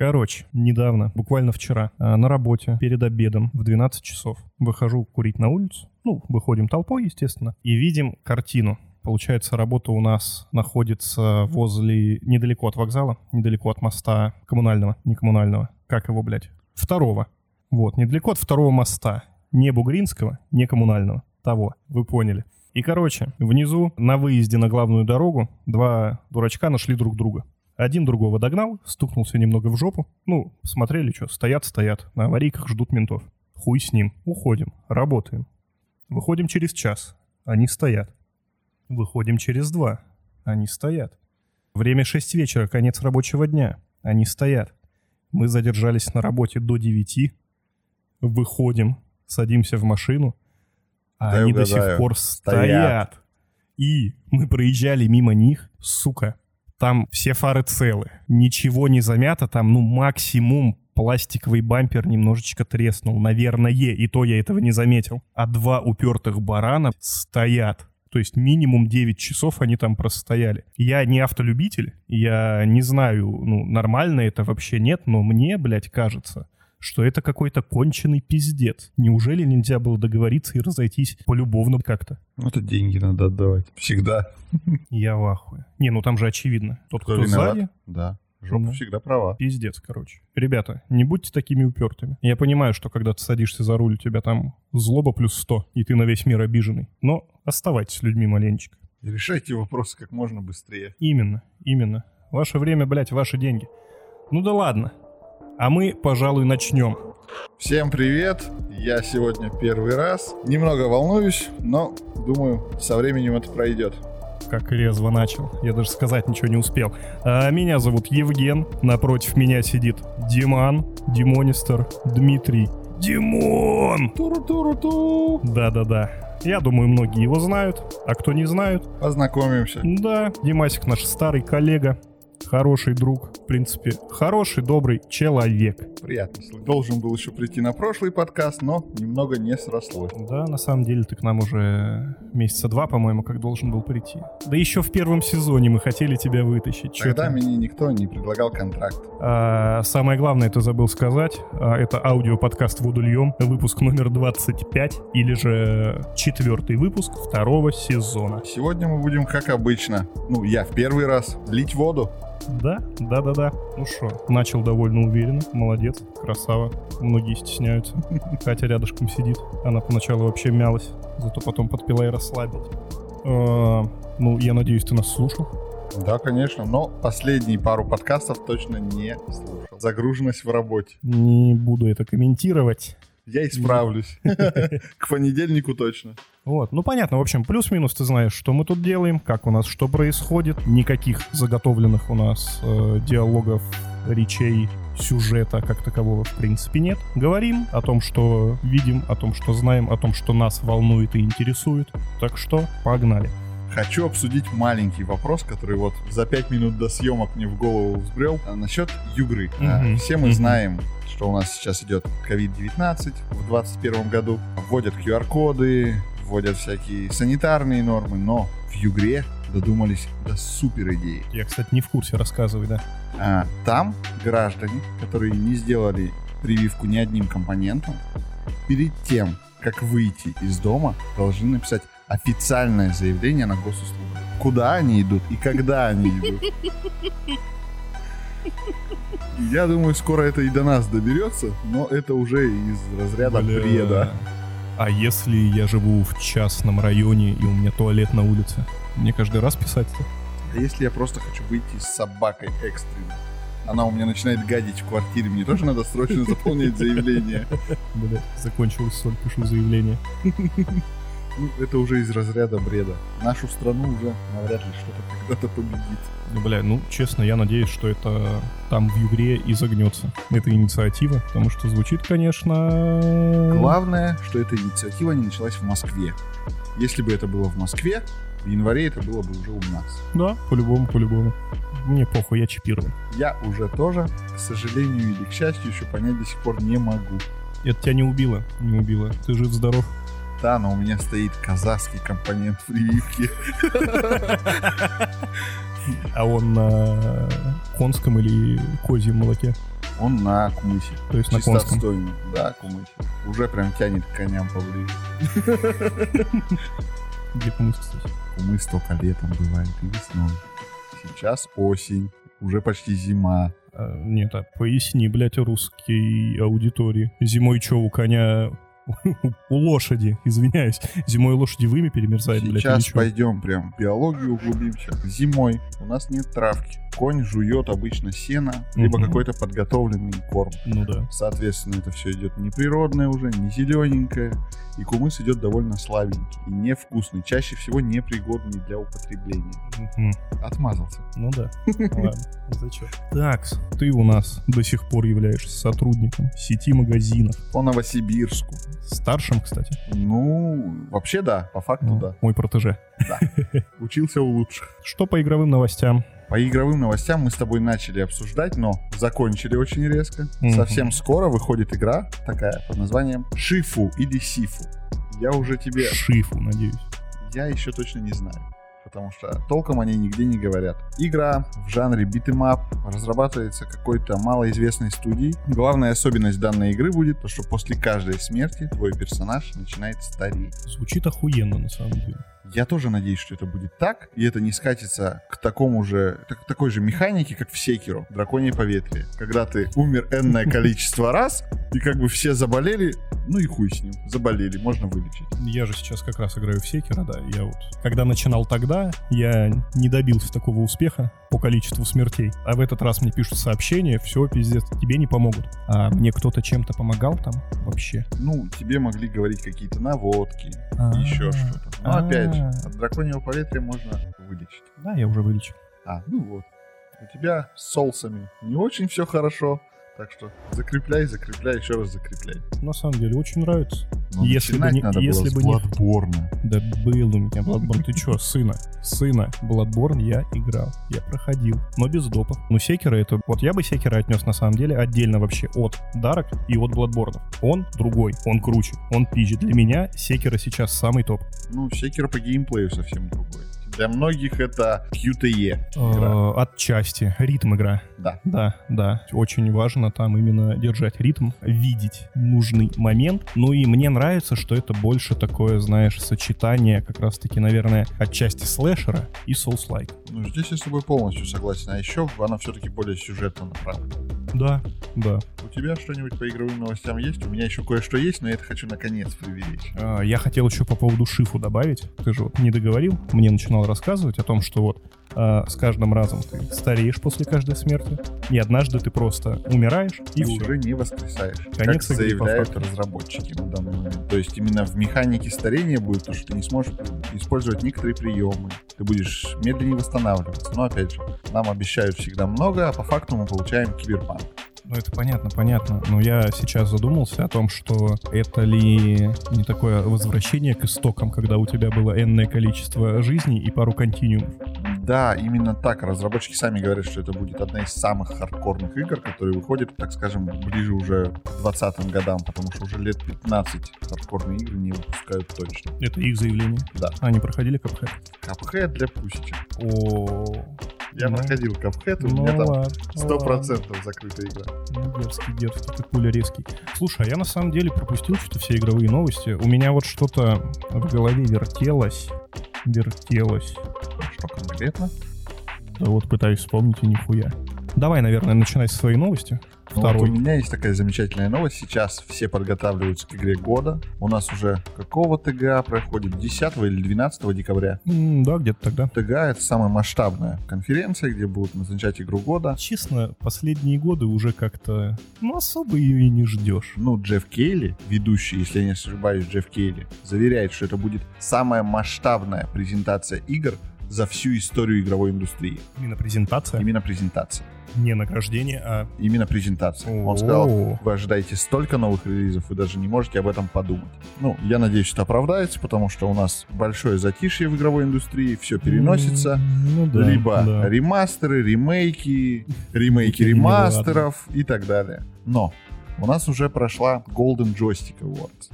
Короче, недавно, буквально вчера, а, на работе перед обедом в 12 часов выхожу курить на улицу. Ну, выходим толпой, естественно, и видим картину. Получается, работа у нас находится возле, недалеко от вокзала, недалеко от моста коммунального, не коммунального, как его, блядь, второго. Вот, недалеко от второго моста, не Бугринского, не коммунального, того, вы поняли. И, короче, внизу на выезде на главную дорогу два дурачка нашли друг друга. Один другого догнал, стукнулся немного в жопу. Ну, смотрели, что, стоят-стоят, на аварийках ждут ментов. Хуй с ним, уходим, работаем. Выходим через час, они стоят. Выходим через два, они стоят. Время 6 вечера, конец рабочего дня, они стоят. Мы задержались на работе до 9, выходим, садимся в машину, а Дай они до угадаю. сих пор Стоят. стоят. И мы проезжали мимо них, сука, там все фары целы, ничего не замято, там, ну, максимум пластиковый бампер немножечко треснул, наверное, и то я этого не заметил. А два упертых барана стоят. То есть минимум 9 часов они там простояли. Я не автолюбитель, я не знаю, ну, нормально это вообще нет, но мне, блядь, кажется, что это какой-то конченый пиздец. Неужели нельзя было договориться и разойтись полюбовно как-то? Ну, это деньги надо отдавать. Всегда. Я в ахуе. Не, ну там же очевидно. Тот, кто, виноват? сзади, Да. Жопа Ну. всегда права. пиздец, короче. Ребята, не будьте такими упертыми. Я понимаю, что когда ты садишься за руль, у тебя там злоба плюс 100, и ты на весь мир обиженный. Но оставайтесь с людьми маленечко. И решайте вопросы как можно быстрее. Именно, именно. Ваше время, блядь, ваши деньги. Ну да ладно. А мы, пожалуй, начнем. Всем привет! Я сегодня первый раз. Немного волнуюсь, но думаю, со временем это пройдет. Как резво начал. Я даже сказать ничего не успел. А, меня зовут Евген. Напротив меня сидит Диман, Димонистер, Дмитрий. Димон! Туру-туру-ту! Да-да-да. Я думаю, многие его знают. А кто не знают, Познакомимся. да, Димасик наш старый коллега, хороший друг, в принципе, хороший, добрый человек. Приятно слышать. Должен был еще прийти на прошлый подкаст, но немного не срослось. Да, на самом деле ты к нам уже месяца два, по-моему, как должен был прийти. Да еще в первом сезоне мы хотели тебя вытащить. Тогда мне никто не предлагал контракт. А, самое главное, ты забыл сказать, а, это аудиоподкаст «Воду льем», выпуск номер 25, или же четвертый выпуск второго сезона. Сегодня мы будем, как обычно, ну, я в первый раз, лить воду. Да, да, да, да. Ну что, начал довольно уверенно. Молодец, красава. Многие стесняются. Катя рядышком сидит. Она поначалу вообще мялась, зато потом подпила и расслабилась. А, Ну, я надеюсь, ты нас слушал. Да, конечно, но последние пару подкастов точно не слушал. Загруженность в работе. Не буду это комментировать. Я исправлюсь. К понедельнику точно. Вот, ну понятно, в общем, плюс-минус ты знаешь, что мы тут делаем, как у нас что происходит. Никаких заготовленных у нас э, диалогов, речей, сюжета как такового в принципе нет. Говорим о том, что видим, о том, что знаем, о том, что нас волнует и интересует. Так что погнали. Хочу обсудить маленький вопрос, который вот за пять минут до съемок мне в голову взбрел. А, насчет югры. А, Мгм, Все мы мгм. знаем, что у нас сейчас идет COVID-19 в 2021 году. Вводят QR-коды, вводят всякие санитарные нормы, но в югре додумались до супер идеи. Я, кстати, не в курсе, рассказывай, да. А, там граждане, которые не сделали прививку ни одним компонентом, перед тем, как выйти из дома, должны написать официальное заявление на госуслугу. Куда они идут и когда они идут. Я думаю, скоро это и до нас доберется, но это уже из разряда Бля. бреда. А если я живу в частном районе и у меня туалет на улице? Мне каждый раз писать-то? А если я просто хочу выйти с собакой экстренно? Она у меня начинает гадить в квартире, мне тоже надо срочно заполнять заявление. Бля, закончилась соль, пишу заявление. Ну, это уже из разряда бреда. Нашу страну уже навряд ли что-то когда-то победит. Бля, ну, честно, я надеюсь, что это там в Югре и загнется. Эта инициатива, потому что звучит, конечно... Главное, что эта инициатива не началась в Москве. Если бы это было в Москве, в январе это было бы уже у нас. Да, по-любому, по-любому. Мне похуй, я чипирован. Я уже тоже, к сожалению или к счастью, еще понять до сих пор не могу. Это тебя не убило? Не убило. Ты жив-здоров? Да, но у меня стоит казахский компонент прививки. А он на конском или козьем молоке? Он на Кумысе. То есть на конском. отстойный. Да, Кумысе. Уже прям тянет к коням поближе. Где Кумыс, кстати? Кумыс только летом бывает и весной. Сейчас осень. Уже почти зима. А, нет, а поясни, блядь, русской аудитории. Зимой что, у коня... У лошади, извиняюсь. Зимой лошади вымя перемерзает, блядь, Сейчас пойдем прям в биологию углубимся. Зимой у нас нет травки. Конь жует обычно сено, либо Мгм. какой-то подготовленный корм. Ну да. Соответственно, это все идет не природное уже, не зелененькое. И кумыс идет довольно слабенький и невкусный. Чаще всего непригодный для употребления. Мгм. Отмазался. Ну да. Ладно, зачем? Так, ты у нас до сих пор являешься сотрудником сети магазинов. По Новосибирску. Старшим, кстати. Ну, вообще да, по факту Ну, да. Мой протеже. Учился у лучших. Что по игровым новостям? По игровым новостям мы с тобой начали обсуждать, но закончили очень резко. Мгм. Совсем скоро выходит игра такая под названием Шифу или Сифу. Я уже тебе... Sifu, надеюсь. Я еще точно не знаю. Потому что толком они нигде не говорят. Игра в жанре beat 'em up разрабатывается какой-то малоизвестной студией. Главная особенность данной игры будет то, что после каждой смерти твой персонаж начинает стареть. Звучит охуенно, на самом деле. Я тоже надеюсь, что это будет так, и это не скатится к такому же, так- такой же механике, как в Sekiro, Драконье поветрие. Когда ты умер энное количество раз, и как бы все заболели, ну и хуй с ним, заболели, можно вылечить. Я же сейчас как раз играю в Секера, да. Я вот, когда начинал тогда, я не добился такого успеха по количеству смертей. А в этот раз мне пишут сообщения, все, пиздец, тебе не помогут. А мне кто-то чем-то помогал там вообще? Ну, тебе могли говорить какие-то наводки, А, еще что-то. Но опять же, от драконьего поветрия можно вылечить. Да, я уже вылечил. А, ну вот. У тебя с соусами не очень все хорошо, так что закрепляй, закрепляй, еще раз закрепляй. На самом деле, очень нравится. Но Если бы не- надо если было бы с не- Bloodborne. Да был у меня Bloodborne. Ты чё, сына? Сына Bloodborne я играл. Я проходил. Но без допов. Ну, Секера это... Вот я бы Секера отнес на самом деле отдельно вообще от Дарок и от Bloodborne. Он другой, он круче, он пизже. Для меня Секера сейчас самый топ. Ну, Секер по геймплею совсем другой. Для многих это QTE игра. Э, Отчасти. Ритм игра. Да. Да, да. Очень важно там именно держать ритм, видеть нужный момент. Ну и мне нравится, что это больше такое, знаешь, сочетание как раз-таки, наверное, отчасти слэшера и соус-лайк. Ну, здесь я с тобой полностью согласен. А еще она все-таки более сюжетно направлена. Да, да. У тебя что-нибудь по игровым новостям есть? У меня еще кое-что есть, но я это хочу наконец приберечь. А, Я хотел еще по поводу шифу добавить. Ты же вот не договорил, мне начинал рассказывать о том, что вот а, с каждым разом ты стареешь после каждой смерти, и однажды ты просто умираешь, и, И уже не воскресаешь. Конец как заявляют разработчики на данный момент. То есть именно в механике старения будет то, что ты не сможешь использовать некоторые приемы. Ты будешь медленнее восстанавливаться. Но опять же, нам обещают всегда много, а по факту мы получаем киберпанк. Ну, это понятно, понятно. Но я сейчас задумался о том, что это ли не такое возвращение к истокам, когда у тебя было энное количество жизней и пару континуумов. Да, именно так. Разработчики сами говорят, что это будет одна из самых хардкорных игр, которые выходят, так скажем, ближе уже к 20 годам, потому что уже лет 15 хардкорные игры не выпускают точно. Это их заявление. Да. Они проходили Cuphead? Капхэт для пусечек. О, Я Ну. проходил Капхэт, у ну меня там сто процентов закрытая игра. Дерзкий, дерзкий, ты пуля резкий. Слушай, а я на самом деле пропустил что-то все игровые новости. У меня вот что-то в голове вертелось. Вертелось. Что конкретно? Да вот пытаюсь вспомнить и нихуя. Давай, наверное, начинай со своей новости. Ну, вот Второй. у меня есть такая замечательная новость. Сейчас все подготавливаются к игре года. У нас уже какого ТГА проходит? 10 или 12 декабря. М, да, где-то тогда. ТГА — это самая масштабная конференция, где будут назначать игру года. Честно, последние годы уже как-то, ну, особо ее и не ждешь. Ну, Джефф Кейли, ведущий, если я не ошибаюсь, Джефф Кейли, заверяет, что это будет самая масштабная презентация игр за всю историю игровой индустрии. Именно презентация, Именно презентация. не награждение, а... Именно презентация. Он сказал, вы ожидаете столько новых релизов, вы даже не можете об этом подумать. Ну, я надеюсь, это оправдается, потому что у нас большое затишье в игровой индустрии, все переносится. Ну да, Либо да. ремастеры, ремейки, ремейки ремастеров и так далее. Но у нас уже прошла Golden Joystick Awards.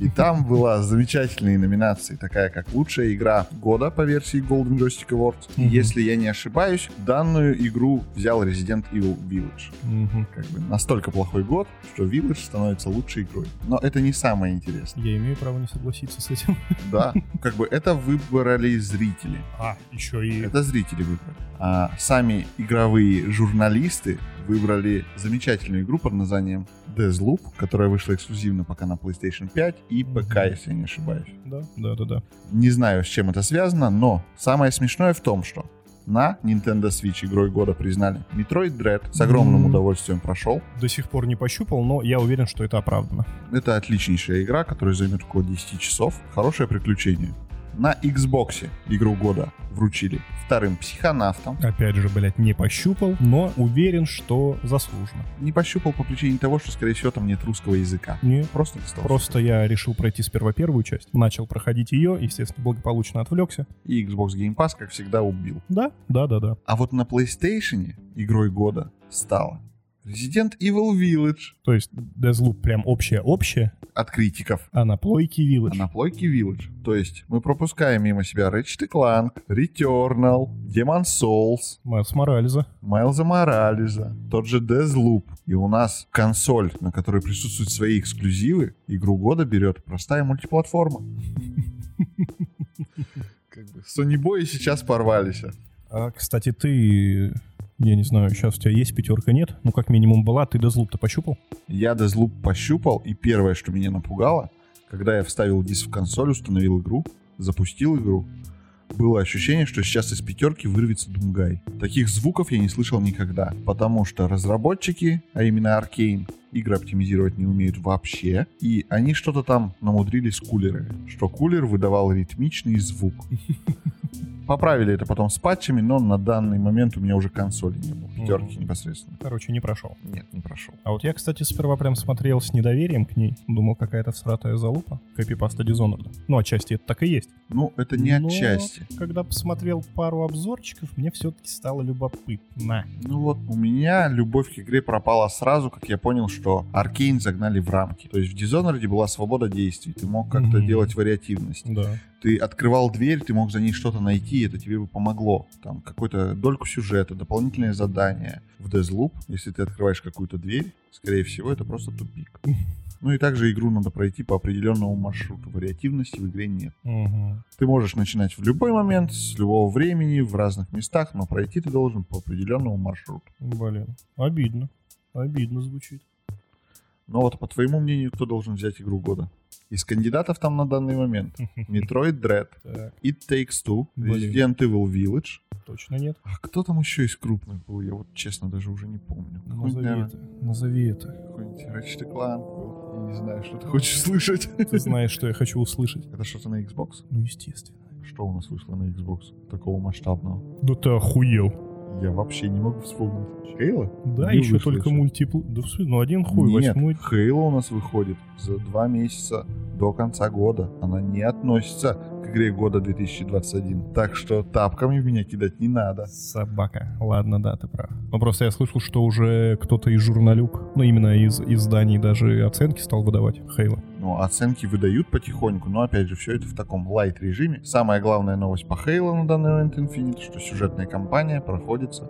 И там была замечательная номинация, такая как лучшая игра года по версии Golden Joystick Awards. И Мгм. если я не ошибаюсь, данную игру взял Resident Evil Village. Мгм. Как бы настолько плохой год, что Village становится лучшей игрой. Но это не самое интересное. Я имею право не согласиться с этим. Да, как бы это выбрали зрители. А, еще и... Это зрители выбрали. А сами игровые журналисты выбрали замечательную игру под названием Deathloop, которая вышла эксклюзивно пока на PlayStation 5 и ПК, Мгм. если я не ошибаюсь. Да, да, да, да. Не знаю, с чем это связано, но самое смешное в том, что на Nintendo Switch игрой года признали Metroid Dread. С огромным Мгм. удовольствием прошел. До сих пор не пощупал, но я уверен, что это оправдано. Это отличнейшая игра, которая займет около 10 часов. Хорошее приключение. На Xbox игру года вручили вторым психонавтом. Опять же, блядь, не пощупал, но уверен, что заслуженно. Не пощупал по причине того, что, скорее всего, там нет русского языка. Не, Просто не стал. Просто я решил пройти сперва первую часть, начал проходить ее, естественно, благополучно отвлекся. И Xbox Game Pass, как всегда, убил. Да, да, да, да. А вот на PlayStation игрой года стала Resident Evil Village То есть Deathloop прям общее-общее, от критиков. а на плойке Village. А на плойке Village. То есть мы пропускаем мимо себя Ratchet Clank, Returnal, Demon Souls, Майлз Морализа. Майлза Морализа, тот же Deathloop. И у нас консоль, на которой присутствуют свои эксклюзивы, игру года берет простая мультиплатформа. Как бы Sony Boy сейчас порвались. А, кстати, ты... Я не знаю, сейчас у тебя есть пятерка, нет? Ну, как минимум была, ты Deathloop-то пощупал? Я Deathloop пощупал, и первое, что меня напугало, когда я вставил диск в консоль, установил игру, запустил игру, было ощущение, что сейчас из пятерки вырвется Думгай. Таких звуков я не слышал никогда, потому что разработчики, а именно Arkane, игры оптимизировать не умеют вообще, и они что-то там намудрили с кулерами, что кулер выдавал ритмичный звук. Поправили это потом с патчами, но на данный момент у меня уже консоли не было, пятерки Мгм. непосредственно. Короче, не прошел. Нет, не прошел. А вот я, кстати, сперва прям смотрел с недоверием к ней. Думал, какая-то всратая залупа. Копипаста Dishonored. Ну, отчасти это так и есть. Ну, это не Но отчасти. Когда посмотрел пару обзорчиков, мне все-таки стало любопытно. Ну вот, у меня любовь к игре пропала сразу, как я понял, что Аркейн загнали в рамки. То есть в Dishonored была свобода действий, ты мог как-то Мгм. делать вариативность. Да. Ты открывал дверь, ты мог за ней что-то найти, это тебе бы помогло. Там какую-то дольку сюжета, дополнительное задание. В Deathloop, если ты открываешь какую-то дверь, скорее всего, это просто тупик. Ну и также игру надо пройти по определенному маршруту. Вариативности в игре нет. Мгм. Ты можешь начинать в любой момент, с любого времени, в разных местах, но пройти ты должен по определенному маршруту. Блин, обидно. Обидно звучит. Но вот по твоему мнению, кто должен взять игру года? Из кандидатов там на данный момент Metroid Dread, It Takes Two. Resident Evil Village. точно нет. А кто там еще из крупных был? Я вот честно даже уже не помню. Назови это. Назови это. какой-нибудь Ratchet Clank. Я не знаю, что ты хочешь слышать. Ты знаешь, что я хочу услышать. Это что-то на Xbox? Ну, естественно. Что у нас вышло на Xbox такого масштабного? Да ты охуел. Я вообще не могу вспомнить. Хейла? Да, Не еще только мультипл... Да, в смысле, ну, один хуй, Нет, восьмой. Хейла у нас выходит за два месяца до конца года. Она не относится игре года 2021. Так что тапками в меня кидать не надо. Собака. Ладно, да, ты прав. Ну, просто я слышал, что уже кто-то из журналюк, ну, именно из изданий даже оценки стал выдавать Хейла. Ну, оценки выдают потихоньку, но опять же, все это в таком лайт режиме. Самая главная новость по Хейла на данный момент Infinite, что сюжетная кампания проходится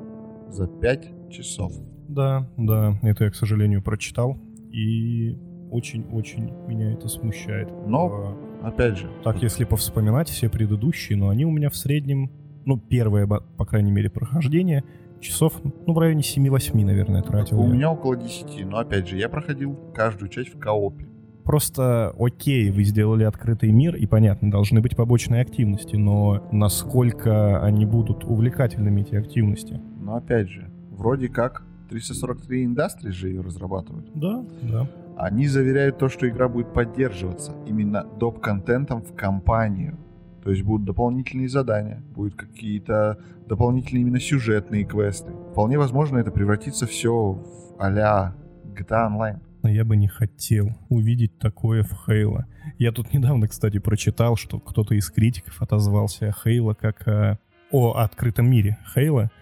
за 5 часов. Да, да, это я, к сожалению, прочитал. И очень-очень меня это смущает. Но, А, опять же, Так, если повспоминать все предыдущие, но они у меня в среднем, ну, первое, по крайней мере, прохождение, часов, ну, в районе 7-8, наверное, тратил. у я. меня около 10, но опять же, я проходил каждую часть в коопе. Просто, окей, вы сделали открытый мир, и, понятно, должны быть побочные активности, но насколько они будут увлекательными, эти активности? Но опять же, вроде как 343 Industries же ее разрабатывают. Да, да. Они заверяют то, что игра будет поддерживаться именно доп-контентом в компанию. То есть будут дополнительные задания, будут какие-то дополнительные именно сюжетные квесты. Вполне возможно, это превратится все в а-ля GTA Online. Но я бы не хотел увидеть такое в Хейла. Я тут недавно, кстати, прочитал, что кто-то из критиков отозвался о Хейла как о, о открытом мире Хейла,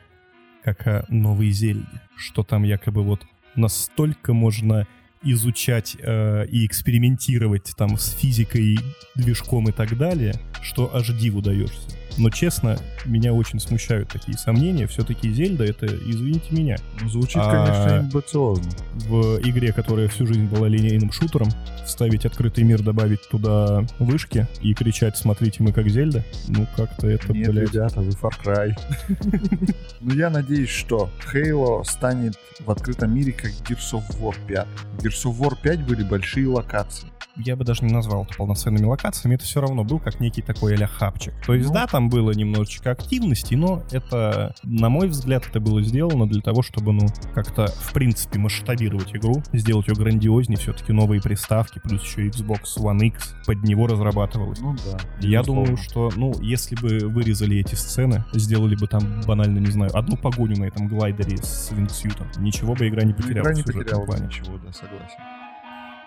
как о новой Зельде. Что там якобы вот настолько можно изучать э, и экспериментировать там с физикой, движком и так далее, что аж диву даешься. Но, честно, меня очень смущают такие сомнения. Все-таки Зельда — это, извините меня, звучит, А, конечно, амбициозно. в игре, которая всю жизнь была линейным шутером, вставить открытый мир, добавить туда вышки и кричать «Смотрите, мы как Зельда», ну, как-то это, Нет, блядь... ребята, вы Far Cry. Ну, я надеюсь, что Halo станет в открытом мире как Gears of War 5. Gears of War 5 были большие локации. я бы даже не назвал это полноценными локациями, это все равно был как некий такой а хапчик. То есть, Ну. да, там было немножечко активности, но это, на мой взгляд, это было сделано для того, чтобы, ну, как-то, в принципе, масштабировать игру, сделать ее грандиознее, все-таки новые приставки, плюс еще Xbox One X под него разрабатывалась. Ну да. Я безусловно. думаю, что, ну, если бы вырезали эти сцены, сделали бы там банально, не знаю, одну погоню на этом глайдере с вингсьютом, ничего бы игра не Ну, потеряла Игра в не потеряла ничего, да, согласен.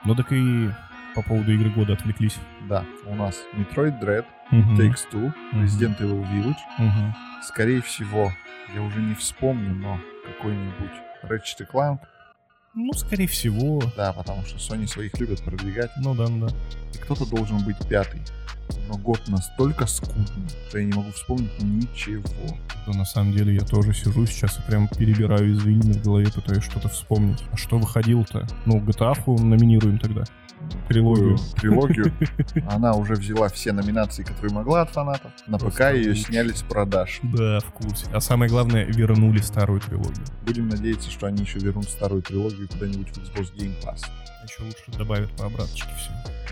Ну так и по поводу игры года отвлеклись. Да, у нас Metroid Dread, Мгм. Takes Two, Мгм. Resident Evil Village. Мгм. Скорее всего, я уже не вспомню, но какой-нибудь Ratchet Clank. Ну, скорее всего. Да, потому что Sony своих любят продвигать. Ну да, ну да. И кто-то должен быть пятый. Но год настолько скудный, что я не могу вспомнить ничего. Да, на самом деле я тоже сижу сейчас и прям перебираю извилины в голове, пытаюсь что-то вспомнить. А что выходило-то? Ну, GTA номинируем тогда. Трилогию. Трилогию. Она уже взяла все номинации, которые могла от фанатов. На ПК Просто ее лучше. сняли с продаж. Да, в курсе. А самое главное, вернули старую трилогию. Будем надеяться, что они еще вернут старую трилогию куда-нибудь в Xbox Game Pass. Еще лучше добавят по обраточке все.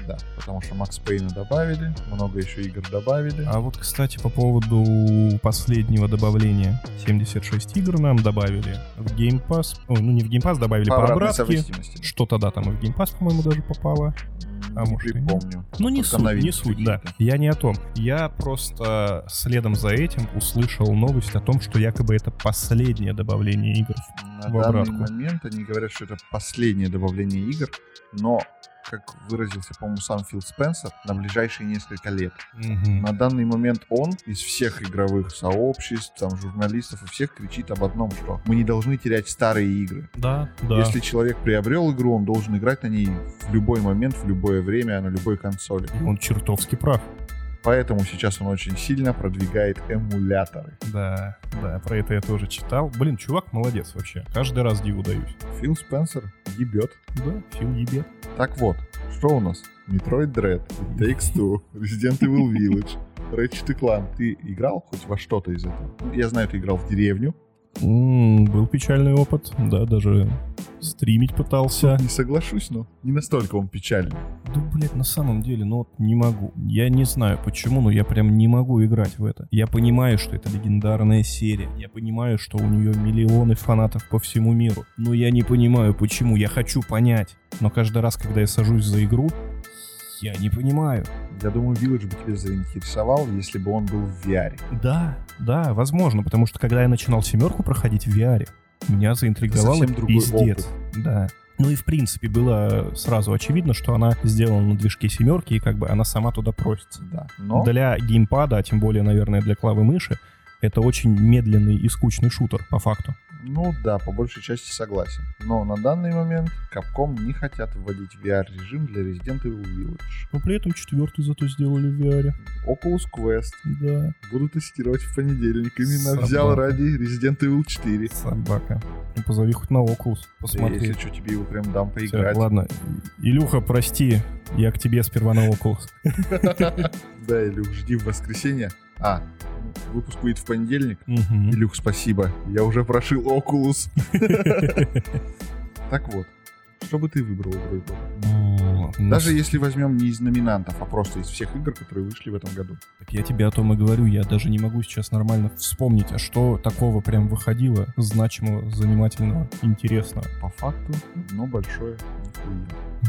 Да, потому что Макс Пейна добавили, много еще игр добавили. А вот, кстати, по поводу последнего добавления. 76 игр нам добавили в Game Pass. Ой, ну не в Game Pass, добавили по, обратной обратке. Что-то, да, там и в Game Pass, по-моему, даже попало. А не может и припомню. Ну, не Только суть, не суть, да. Я не о том. Я просто следом за этим услышал новость о том, что якобы это последнее добавление игр. На в данный обратку. момент они говорят, что это последнее добавление игр, но, как выразился, по-моему, сам Фил Спенсер, на ближайшие несколько лет. На данный момент он из всех игровых сообществ, там, журналистов и всех кричит об одном, что мы не должны терять старые игры. Да, да. Если человек приобрел игру, он должен играть на ней в любой момент, в любое время, на любой консоли. Он чертовски прав. Поэтому сейчас он очень сильно продвигает эмуляторы. Да, да, про это я тоже читал. Блин, чувак молодец вообще. Каждый раз диву даюсь. Фил Спенсер ебет. Да, Фил ебет. Так вот, что у нас? Metroid Dread, It Takes Two, Resident Evil Village, Ratchet Clank. Ты играл хоть во что-то из этого? Я знаю, ты играл в деревню. М, Был печальный опыт, да, даже стримить пытался. Не соглашусь, но не настолько он печальный. Да, блядь, на самом деле, ну вот не могу. Я не знаю почему, но я прям не могу играть в это. Я понимаю, что это легендарная серия. Я понимаю, что у нее миллионы фанатов по всему миру. Но я не понимаю, почему. Я хочу понять. Но каждый раз, когда я сажусь за игру, я не понимаю. Я думаю, Village бы тебя заинтересовал, если бы он был в VR. Да, да, возможно, потому что когда я начинал семерку проходить в VR, меня заинтриговало пиздец. Да. Ну и в принципе было сразу очевидно, что она сделана на движке семерки, и как бы она сама туда просится. Да. Но Для геймпада, а тем более, наверное, для клавы мыши, это очень медленный и скучный шутер, по факту. Ну да, по большей части согласен. Но на данный момент Capcom не хотят вводить VR-режим для Resident Evil Village. Но при этом четвертый зато сделали в VR. Oculus Quest Да. буду тестировать в понедельник. Именно Собака. взял ради Resident Evil 4. Собака. Ну, позови хоть на Oculus, посмотри. если что, тебе его прям дам поиграть. ладно. Илюха, прости, я к тебе сперва на Oculus. Да, Илюх, жди в воскресенье. А, выпуск выйдет в понедельник. Илюх, спасибо. Я уже прошил Oculus. Так вот, что бы ты выбрал игрой Ну, Даже если возьмем не из номинантов, а просто из всех игр, которые вышли в этом году. Так я тебе о том и говорю, я даже не могу сейчас нормально вспомнить, а что такого прям выходило значимого, занимательного, интересного. По факту, но большое нихуя.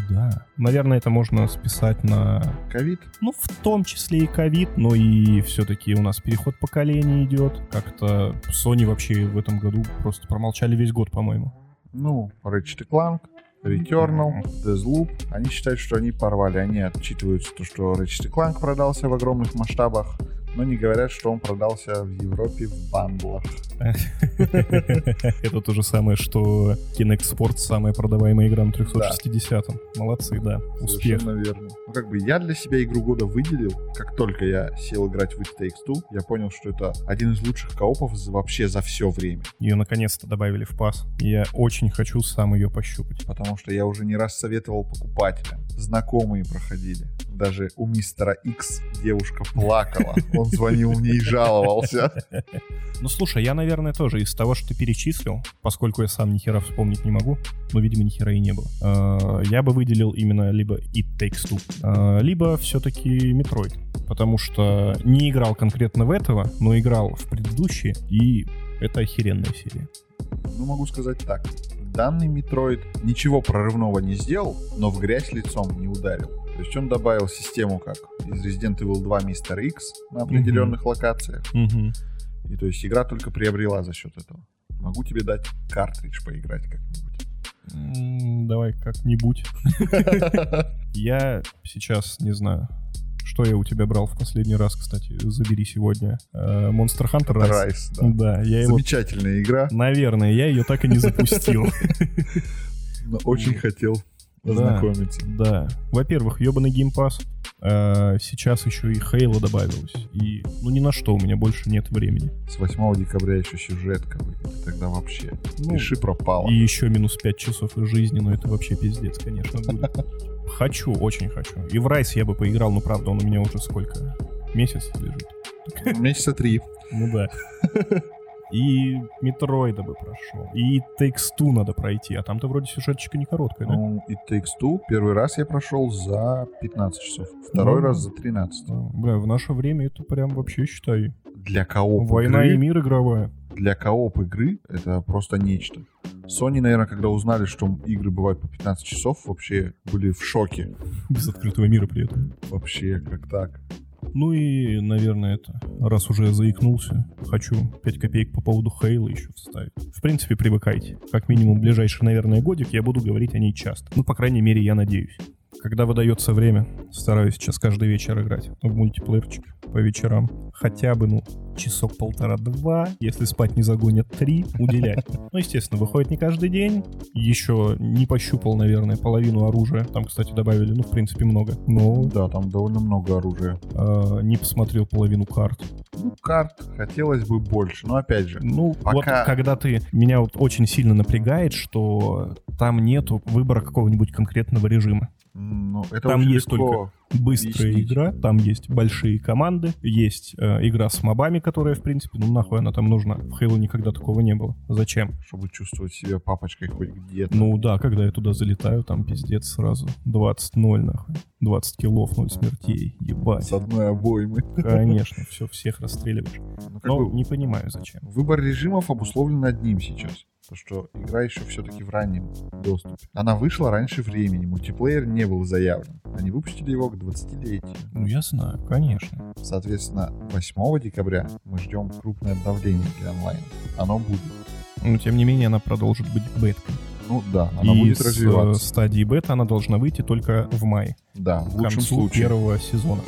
Да. Наверное, это можно списать на, Ковид? ну, в том числе и ковид, но и все-таки у нас переход поколений идет. Как-то Sony вообще в этом году просто промолчали весь год, по-моему. Ну, Ratchet Clank, Returnal, Deathloop. Они считают, что они порвали. Они отчитываются, то, что Ratchet Clank продался в огромных масштабах. Но не говорят, что он продался в Европе в бандлах. Это то же самое, что Kinect Sports самая продаваемая игра на 360-м. Молодцы, да. Успех. Верно. Ну, как бы я для себя игру года выделил. Как только я сел играть в It Takes Two, я понял, что это один из лучших коопов вообще за все время. Ее наконец-то добавили в пас. Я очень хочу сам ее пощупать. Потому что я уже не раз советовал покупателям. Знакомые проходили. Даже у мистера X девушка плакала. Он звонил мне и жаловался. Ну слушай, я, наверное, тоже из того, что ты перечислил, поскольку я сам ни хера вспомнить не могу, но, видимо, ни хера и не было. э, Я бы выделил именно либо It Takes Two, э, либо все-таки Metroid. Потому что не играл конкретно в этого, но играл в предыдущие, и это охеренная серия. Ну, могу сказать так. Данный Metroid ничего прорывного не сделал, но в грязь лицом не ударил. То есть он добавил систему, как из Resident Evil 2 Mr. X на определенных локациях. Мгм. И то есть игра только приобрела за счет этого. Могу тебе дать картридж поиграть как-нибудь. М, Давай как-нибудь. Я сейчас не знаю, что я у тебя брал в последний раз, кстати, забери сегодня. Э, Monster Hunter Rise. Да. Да, я его... Замечательная игра, Наверное, я ее так и не запустил. очень хотел Да. ознакомиться. Да. Во-первых, ебаный геймпас. Сейчас еще и Хейла добавилось. И, ну, ни на что у меня больше нет времени. С 8 декабря еще сюжетка выйдет. Тогда вообще. Ну, Пиши пропало. И еще минус 5 часов из жизни, но это вообще пиздец, конечно, будет. Хочу, очень хочу. И в Райс я бы поиграл, но правда, он у меня уже сколько? Месяц лежит. Месяца три. Ну да. И Метроида бы прошел. И Takes Two надо пройти, а там-то вроде сюжетчика не короткая, да? Ну, и Takes Two первый раз я прошел за 15 часов. Второй Ну. раз за 13. Ну, Бля, в наше время это прям вообще, считай, Для кооп война игры, и мир игровая. для кооп игры это просто нечто. Sony, наверное, когда узнали, что игры бывают по 15 часов, вообще были в шоке. Без открытого мира при этом. Вообще, как так? Ну и, наверное, это, раз уже заикнулся, хочу 5 копеек по поводу Хейла еще вставить. В принципе, привыкайте. Как минимум, ближайший, наверное, годик я буду говорить о ней часто. Ну, по крайней мере, я надеюсь. Когда выдается время, стараюсь сейчас каждый вечер играть в мультиплеерчик по вечерам. Хотя бы, ну, часок полтора-два, если спать не загонят три, уделять. Ну, естественно, выходит не каждый день. Еще не пощупал, наверное, половину оружия. Там, кстати, добавили, ну, в принципе, много. Но Да, там довольно много оружия. э, не посмотрел половину карт. Ну, карт хотелось бы больше, но опять же, Ну, Пока- вот когда ты... Меня вот очень сильно напрягает, что там нету выбора какого-нибудь конкретного режима. Ну, это Там есть легко. Быстрая Объяснить. игра, там есть большие команды, есть э, игра с мобами, которая, в принципе, ну нахуй она там нужна. В Halo никогда такого не было. Зачем? чтобы чувствовать себя папочкой хоть где-то. Ну да, когда я туда залетаю, там пиздец сразу. 20-0, нахуй. 20 киллов, 0 смертей. Ебать. с одной обоймы. Конечно, все, всех расстреливаешь. Ну, Но бы не понимаю, зачем. выбор режимов обусловлен одним сейчас. То, что игра еще все-таки в раннем доступе. Она вышла раньше времени, мультиплеер не был заявлен. Они выпустили его к 20-летию. Ну я знаю, конечно. Соответственно, 8 декабря мы ждем крупное обновление для онлайн. Оно будет. Но тем не менее она продолжит быть беткой. Ну да, оно и будет с, э, развиваться. стадии бета она должна выйти только в мае, Да, в к лучшем концу случае. первого сезона.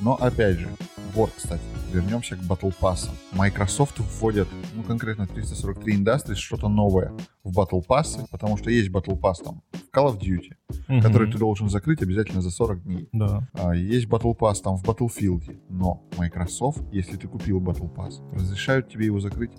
Но опять же, вот, кстати, вернемся к Battle Pass. Microsoft вводят, ну конкретно 343 Industries, что-то новое в Battle Pass, потому что есть Battle Pass там в Call of Duty, который Мгм. ты должен закрыть обязательно за 40 дней. Да. А, есть Battle Pass там в Battlefield, но Microsoft, если ты купил Battle Pass, разрешают тебе его закрыть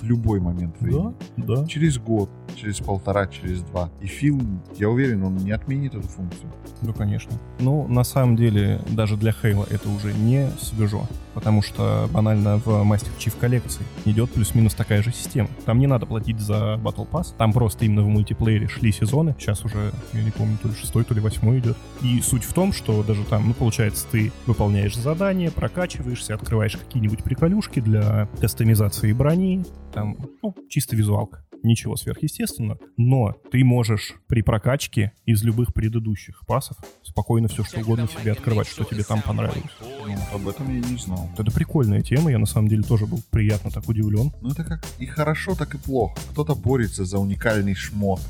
в любой момент времени. Да, да. Через год, через полтора, через два. И Фил, я уверен, он не отменит эту функцию. Ну, конечно. Ну, на самом деле, даже для Хейла это уже не свежо. Потому что банально в Master Chief коллекции идет плюс-минус такая же система. Там не надо платить за Battle Pass. Там просто именно в мультиплеере шли сезоны. Сейчас уже, я не помню, то ли шестой, то ли восьмой идет. И суть в том, что даже там, ну, получается, ты выполняешь задания, прокачиваешься, открываешь какие-нибудь приколюшки для кастомизации брони. Там, ну, чисто визуалка. Ничего сверхъестественного. Но ты можешь при прокачке из любых предыдущих пасов спокойно все что угодно себе открывать, что тебе там понравилось. Ну, об этом я не знал. Это прикольная тема, я на самом деле тоже был приятно так удивлен. Ну это как и хорошо, так и плохо. Кто-то борется за уникальный шмот,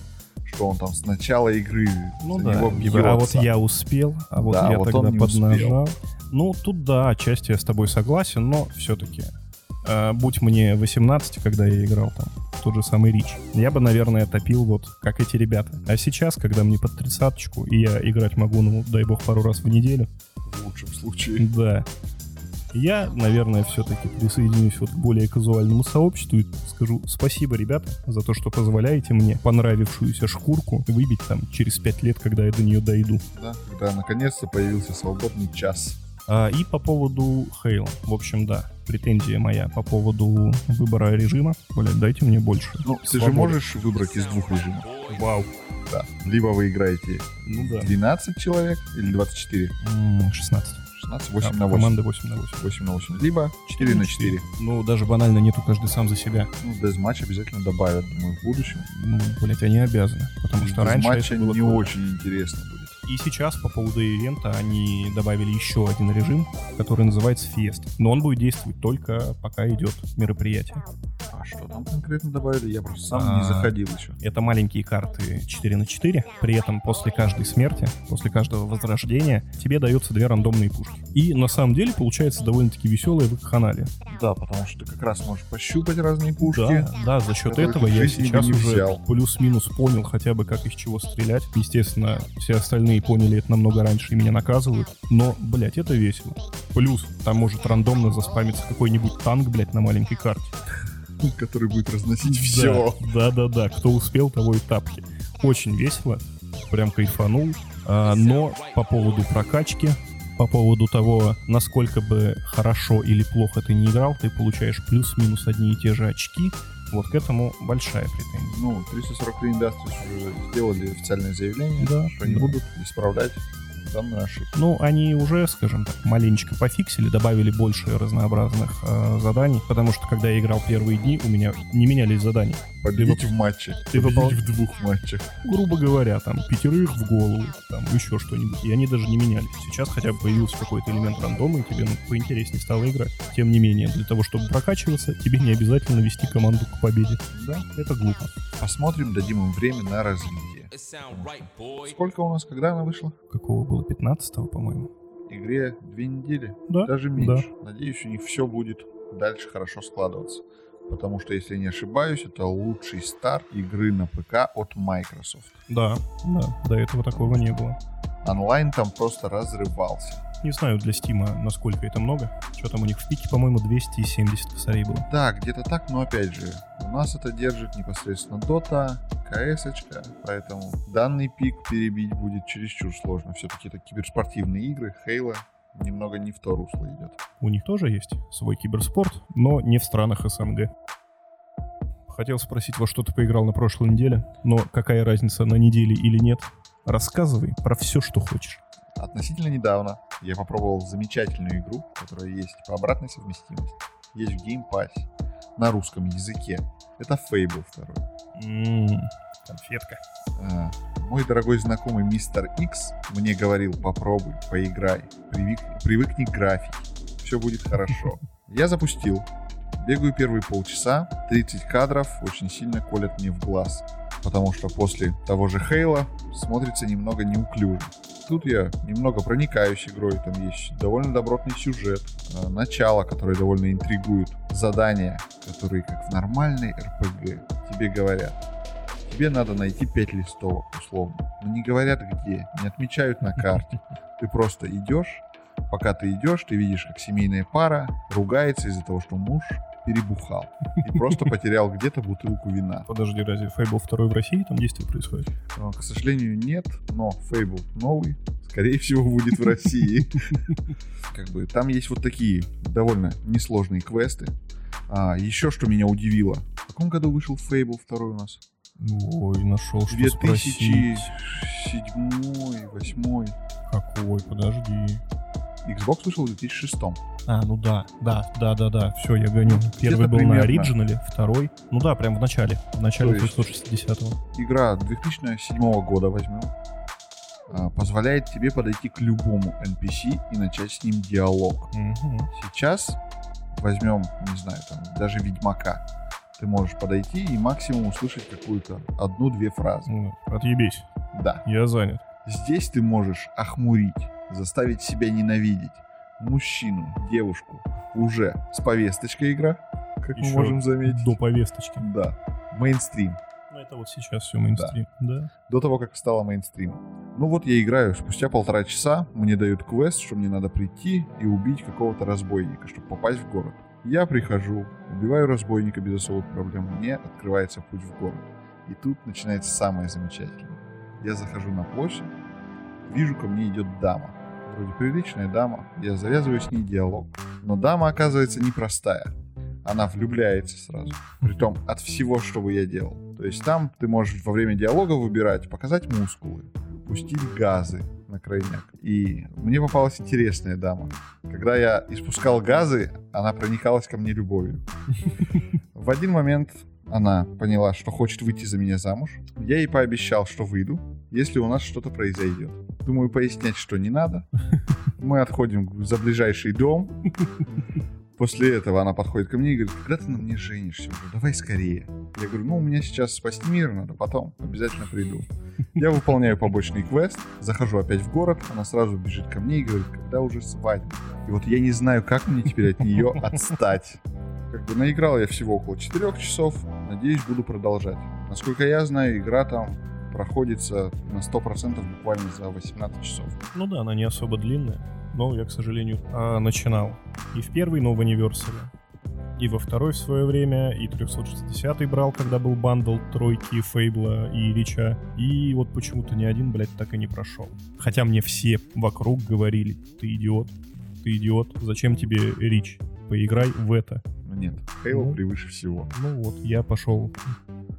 что он там с начала игры Ну за да, него типа, а вот бьется. я успел, а вот Да, я вот тогда поднажал. Ну, тут да, отчасти я с тобой согласен, но все-таки. Будь мне 18, когда я играл там, тот же самый Рич, я бы, наверное, топил вот как эти ребята. А сейчас, когда мне под тридцаточку, и я играть могу, ну, дай бог, пару раз в неделю. В лучшем случае. Да. Я, наверное, все-таки присоединюсь вот к более казуальному сообществу и скажу спасибо, ребята, за то, что позволяете мне понравившуюся шкурку выбить там через пять лет, когда я до нее дойду. Да, когда наконец-то появился свободный час. А, и по поводу Хейла. В общем, да, претензия моя по поводу выбора режима. Блядь, дайте мне больше. Ну, ты свободы. же можешь выбрать из двух режимов. Вау. Да. Либо вы играете ну, да. 12 человек или 24? 16. 16, 8 да, на 8. Команда 8 на 8. 8 на 8. Либо 4 на 4. Ну, даже банально нету каждый сам за себя. Ну, дезматч обязательно добавят, думаю, в будущем. Ну, блять, они обязаны. Потому что раньше это было не круто. очень интересно будет. И сейчас по поводу ивента они добавили еще один режим, который называется Фест. Но он будет действовать только пока идет мероприятие. А что там конкретно добавили? Я просто сам а, не заходил еще. Это маленькие карты 4 на 4. При этом после каждой смерти, после каждого возрождения, тебе даются две рандомные пушки. И на самом деле получается довольно-таки веселое вакханалия. Да, потому что ты как раз можешь пощупать разные пушки. Да, да, за счет этого я сейчас уже плюс-минус понял хотя бы, как из чего стрелять. Естественно, все остальные поняли это намного раньше и меня наказывают. Но, блядь, это весело. Плюс, там может рандомно заспамиться какой-нибудь танк, блядь, на маленькой карте. Который будет разносить все. Да, да, да, кто успел, того и тапки. Очень весело, прям кайфанул. А, но по поводу прокачки, по поводу того, насколько бы хорошо или плохо ты не играл, ты получаешь плюс-минус одни и те же очки. Вот к этому большая претензия. Ну, 343 Industries уже сделали официальное заявление, да, что они да. будут исправлять данную ошибку. Ну, они уже, скажем так, маленечко пофиксили, добавили больше разнообразных э, заданий, потому что когда я играл первые дни, у меня не менялись задания. Победить ты в матче. Ты победить в двух матчах. Грубо говоря, там, пятерых в голову, там, еще что-нибудь. И они даже не менялись. Сейчас хотя бы появился какой-то элемент рандома, и тебе, ну, поинтереснее стало играть. Тем не менее, для того, чтобы прокачиваться, тебе не обязательно вести команду к победе. Да, это глупо. Посмотрим, дадим им время на развитие. Сколько у нас, когда она вышла? Какого было? 15 по-моему. Игре две недели? Да. Даже меньше. Да. Надеюсь, у них все будет дальше хорошо складываться. Потому что, если не ошибаюсь, это лучший старт игры на ПК от Microsoft. Да, да, до этого такого не было. Онлайн там просто разрывался. Не знаю для Стима, насколько это много. Что там у них в пике, по-моему, 270 косарей было. Да, где-то так, но опять же, у нас это держит непосредственно Dota, КС, поэтому данный пик перебить будет чересчур сложно. Все-таки это киберспортивные игры, Хейла немного не в то русло идет. У них тоже есть свой киберспорт, но не в странах СНГ. Хотел спросить, во что ты поиграл на прошлой неделе, но какая разница, на неделе или нет? Рассказывай про все, что хочешь. Относительно недавно я попробовал замечательную игру, которая есть по обратной совместимости. Есть в Game Pass на русском языке. Это Fable 2. Ммм, конфетка. А, мой дорогой знакомый Мистер X мне говорил, попробуй, поиграй, привык, привыкни к графике, все будет хорошо. Я запустил, бегаю первые полчаса, 30 кадров очень сильно колят мне в глаз потому что после того же Хейла смотрится немного неуклюже. Тут я немного проникаюсь игрой, там есть довольно добротный сюжет, э, начало, которое довольно интригует, задания, которые как в нормальной РПГ тебе говорят. Тебе надо найти 5 листовок, условно. Но не говорят где, не отмечают на карте. Ты просто идешь, пока ты идешь, ты видишь, как семейная пара ругается из-за того, что муж перебухал и просто потерял где-то бутылку вина. Подожди, разве Fable 2 в России там действие происходит? Но, к сожалению, нет, но Fable новый, скорее всего, будет в России. Как бы там есть вот такие довольно несложные квесты. А, еще что меня удивило. В каком году вышел Fable 2 у нас? Ой, нашел что 2007, 2008. Какой? Подожди. Xbox вышел в 2006. А, ну да, да, да, да, да, все, я гоню. Первый был примерно. на оригинале, второй, ну да, прям в начале, в начале 360-го. Игра 2007 года возьмем, а, позволяет тебе подойти к любому NPC и начать с ним диалог. Угу. Сейчас возьмем, не знаю, там, даже Ведьмака. Ты можешь подойти и максимум услышать какую-то одну-две фразы. Ну, отъебись. Да. Я занят. Здесь ты можешь охмурить, заставить себя ненавидеть, мужчину, девушку уже с повесточкой игра, как Еще мы можем заметить. До повесточки. Да. Мейнстрим. Ну, это вот сейчас все мейнстрим. Да. До того, как стало мейнстримом. Ну вот я играю, спустя полтора часа мне дают квест, что мне надо прийти и убить какого-то разбойника, чтобы попасть в город. Я прихожу, убиваю разбойника без особых проблем, мне открывается путь в город. И тут начинается самое замечательное. Я захожу на площадь, вижу, ко мне идет дама. Вроде приличная дама, я завязываю с ней диалог. Но дама оказывается непростая. Она влюбляется сразу. Притом от всего, что бы я делал. То есть там ты можешь во время диалога выбирать, показать мускулы, пустить газы на крайняк. И мне попалась интересная дама. Когда я испускал газы, она проникалась ко мне любовью. В один момент она поняла, что хочет выйти за меня замуж. Я ей пообещал, что выйду, если у нас что-то произойдет. Думаю, пояснять, что не надо. Мы отходим за ближайший дом. После этого она подходит ко мне и говорит, когда ты на мне женишься уже? Давай скорее. Я говорю, ну, у меня сейчас спасти мир надо, потом обязательно приду. Я выполняю побочный квест, захожу опять в город, она сразу бежит ко мне и говорит, когда уже свадьба? И вот я не знаю, как мне теперь от нее отстать. Как бы наиграл я всего около 4 часов, надеюсь, буду продолжать. Насколько я знаю, игра там проходится на 100% буквально за 18 часов. Ну да, она не особо длинная, но я, к сожалению, а, начинал и в первый новый Anniversary, и во второй в свое время, и 360 брал, когда был бандл тройки, Фейбла и Рича. И вот почему-то ни один, блядь, так и не прошел. Хотя мне все вокруг говорили, ты идиот, ты идиот, зачем тебе Рич? Поиграй в это. Но нет, Halo Ну. превыше всего. Ну вот, я пошел,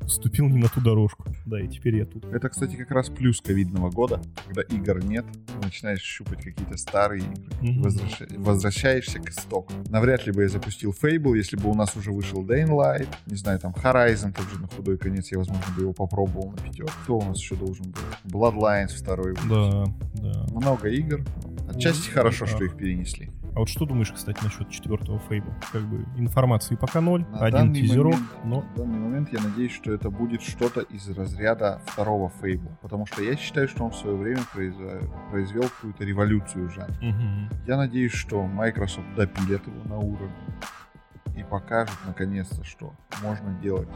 ступил не на ту дорожку. Да, и теперь я тут. Это, кстати, как раз плюс ковидного года, когда игр нет, начинаешь щупать какие-то старые игры, Мгм. возвраща- возвращаешься к истоку. Навряд ли бы я запустил Fable, если бы у нас уже вышел Day Light, не знаю, там Horizon тот же на худой конец, я, возможно, бы его попробовал на пятерку. Кто у нас еще должен был? Bloodlines второй. Да, да. Много игр. Отчасти Ну, хорошо, да. что их перенесли. А вот что думаешь, кстати, насчет четвертого Фейбла? Как бы информации пока ноль, На один тизерок, момент- но На данный момент я надеюсь, что это будет что-то из разряда второго Фейбла. Потому что я считаю, что он в свое время произвел, произвел какую-то революцию в жанре. Мгм. Я надеюсь, что Microsoft допилят его на уровне и покажет наконец-то, что можно делать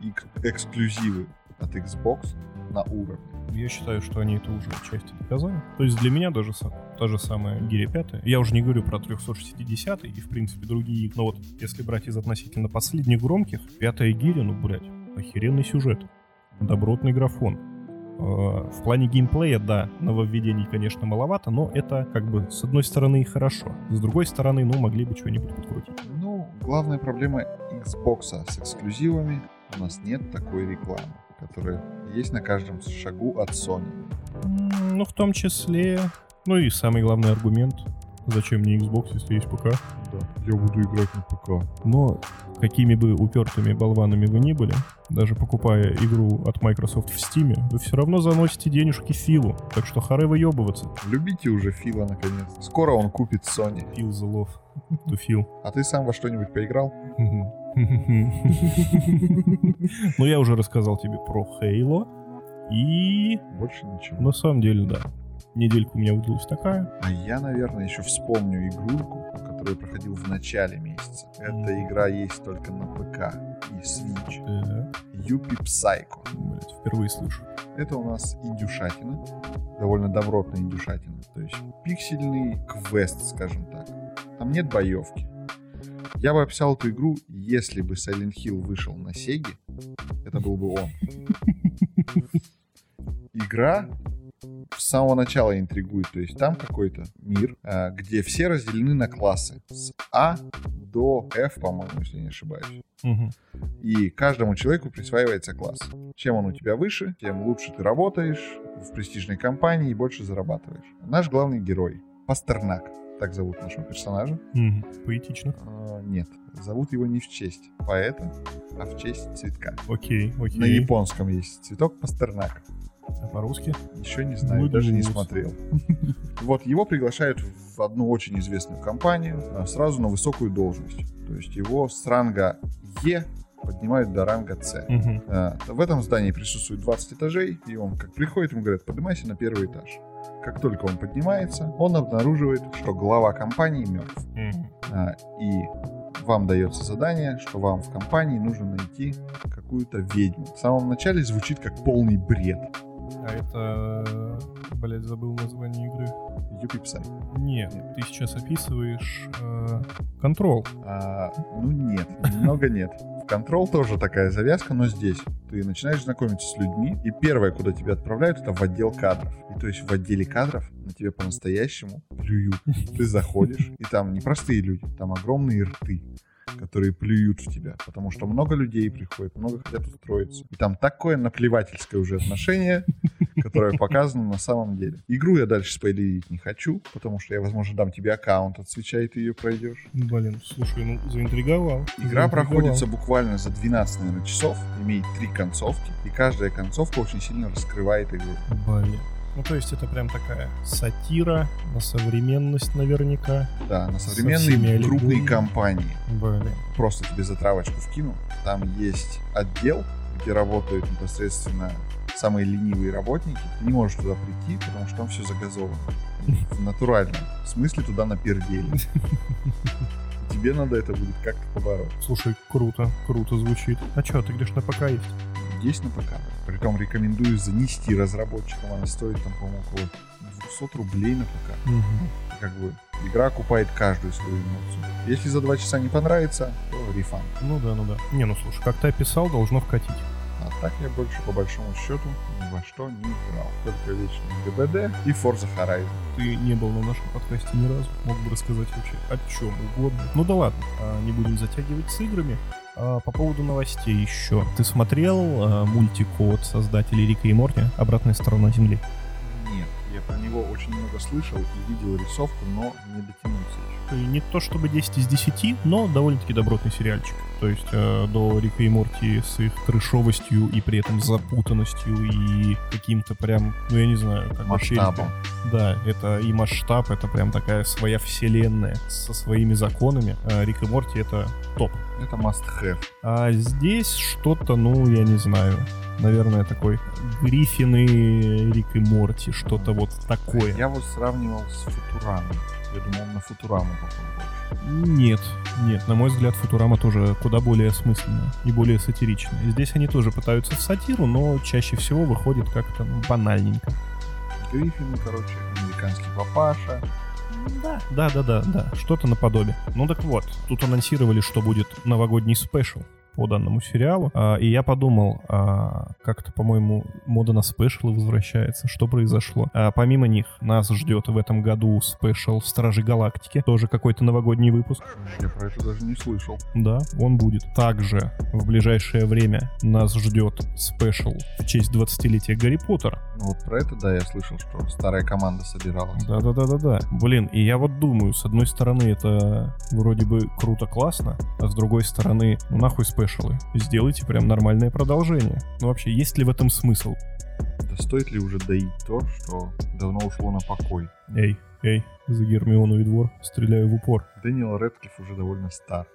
эк- эксклюзивы от Xbox на уровне. Я считаю, что они это уже отчасти доказали. То есть для меня даже та же самая Гиря 5. Я уже не говорю про 360 и, в принципе, другие. Но вот, если брать из относительно последних громких, пятая Гиря, ну, блядь, охеренный сюжет. Добротный графон. Э, В плане геймплея, да, нововведений, конечно, маловато, но это, как бы, с одной стороны и хорошо. С другой стороны, ну, могли бы что-нибудь подкрутить. Ну, главная проблема Xbox с эксклюзивами у нас нет такой рекламы, которая есть на каждом шагу от Sony. Ну, в том числе... Ну и самый главный аргумент. Зачем мне Xbox, если есть ПК? Да, я буду играть на ПК. Но какими бы упертыми болванами вы ни были, даже покупая игру от Microsoft в Steam, вы все равно заносите денежки Филу. Так что харе выебываться. Любите уже Фила наконец. Скоро он купит Sony. The love to feel. А ты сам во что-нибудь поиграл? Ну, я уже рассказал тебе про Halo. И Больше ничего. на самом деле, да. Неделька у меня выдалась такая. А я, наверное, еще вспомню игрульку, которую проходил в начале месяца. Эта игра есть только на ПК и Switch. Так, Юпи Psycho. блядь, впервые слышу. Это у нас индюшатина. Довольно добротная индюшатина. То есть пиксельный квест, скажем так. Там нет боевки. Я бы описал эту игру, если бы Silent Hill вышел на Сеге, это был бы он. Игра с самого начала интригует. То есть там какой-то мир, а, где все разделены на классы. С А до F, по-моему, если не ошибаюсь. Мгм. И каждому человеку присваивается класс. Чем он у тебя выше, тем лучше ты работаешь в престижной компании и больше зарабатываешь. Наш главный герой Пастернак, так зовут нашего персонажа. Мгм. Поэтично. А, нет, зовут его не в честь поэта, а в честь цветка. Окей, окей. На японском есть цветок Пастернак. А по-русски? Еще не знаю, Ну, даже не смотрел. Вот его приглашают в одну очень известную компанию а, сразу на высокую должность. То есть его с ранга Е поднимают до ранга С. Э, В этом здании присутствует 20 этажей, и он как приходит, ему говорят, поднимайся на первый этаж. Как только он поднимается, он обнаруживает, что глава компании мертв. А, И вам дается задание, что вам в компании нужно найти какую-то ведьму. В самом начале звучит как полный бред. А это... Блять, забыл название игры. Юпипсай. Нет, ты сейчас описываешь э, контрол. А, ну нет, немного нет. В Control тоже такая завязка, но здесь ты начинаешь знакомиться с людьми, и первое, куда тебя отправляют, это в отдел кадров. И то есть в отделе кадров на тебя по-настоящему плюют. Ты заходишь, и там не простые люди, там огромные рты которые плюют в тебя, потому что много людей приходит, много хотят устроиться. И там такое наплевательское уже отношение, которое показано на самом деле. Игру я дальше спойлерить не хочу, потому что я, возможно, дам тебе аккаунт от свеча, и ты ее пройдешь. Блин, слушай, ну заинтриговал. Игра Заинтриговал. проходится буквально за 12, наверное, часов, имеет три концовки, и каждая концовка очень сильно раскрывает игру. Блин. Ну, то есть это прям такая сатира на современность наверняка. Да, на Со современные крупные компании. Блин. Просто тебе затравочку вкину. Там есть отдел, где работают непосредственно самые ленивые работники. Ты не можешь туда прийти, потому что там все загазовано. В натуральном смысле туда напердели. Тебе надо это будет как-то побороть. Слушай, круто, круто звучит. А чё, ты говоришь, на ПК есть? Есть на ПК. Притом рекомендую занести разработчикам. Она стоит там, по-моему, около 200 рублей на ПК. Как бы игра окупает каждую свою эмоцию. Если за два часа не понравится, то рефан. Ну да, ну да. Не, ну слушай, как ты описал, должно вкатить. А так я больше по большому счету ни во что не играл. Только вечный ГБД и Forza Horizon. Ты не был на нашем подкасте ни разу. Мог бы рассказать вообще о чем угодно. Ну да ладно, а, не будем затягивать с играми. А, По поводу новостей еще. Ты смотрел а, мультик от создателей Рика и Морти «Обратная сторона Земли»? Я про него очень много слышал и видел рисовку, но не дотянулся еще. И не то чтобы 10 из 10, но довольно-таки добротный сериальчик. То есть э, до Рика и Морти с их трешовостью и при этом запутанностью и каким-то прям, ну я не знаю, как Масштабом. Да, это и масштаб, это прям такая своя вселенная со своими законами. А Рик и Морти это топ. Это must have. А здесь что-то, ну, я не знаю. Наверное, такой Гриффин и Рик и Морти, что-то вот такое. Я вот сравнивал с Футурамой. Я думал, на Футураму похож больше. Нет, нет, на мой взгляд, Футурама тоже куда более осмысленная и более сатиричная. Здесь они тоже пытаются в сатиру, но чаще всего выходит как-то ну, банальненько. Гриффины, короче, американский папаша. Да. Да, да, да, да, что-то наподобие. Ну так вот, тут анонсировали, что будет новогодний special по данному сериалу. А, и я подумал, а, как-то, по-моему, мода на special ы возвращается. Что произошло? А, помимо них, нас ждет в этом году special Стражи Галактики. Тоже какой-то новогодний выпуск. Я про это даже не слышал. Да, он будет. Также в ближайшее время нас ждет special в честь 20-летия Гарри Поттера. Ну вот про это, да, я слышал, что старая команда собиралась. Да-да-да-да-да. Блин, и я вот думаю, с одной стороны это вроде бы круто, классно, а с другой стороны, ну нахуй спешлы. Сделайте прям нормальное продолжение. Ну вообще, есть ли в этом смысл? Да стоит ли уже доить то, что давно ушло на покой? Эй, ей, за Гермиону и двор, стреляю в упор. Дэниел Рэдклифф уже довольно стар,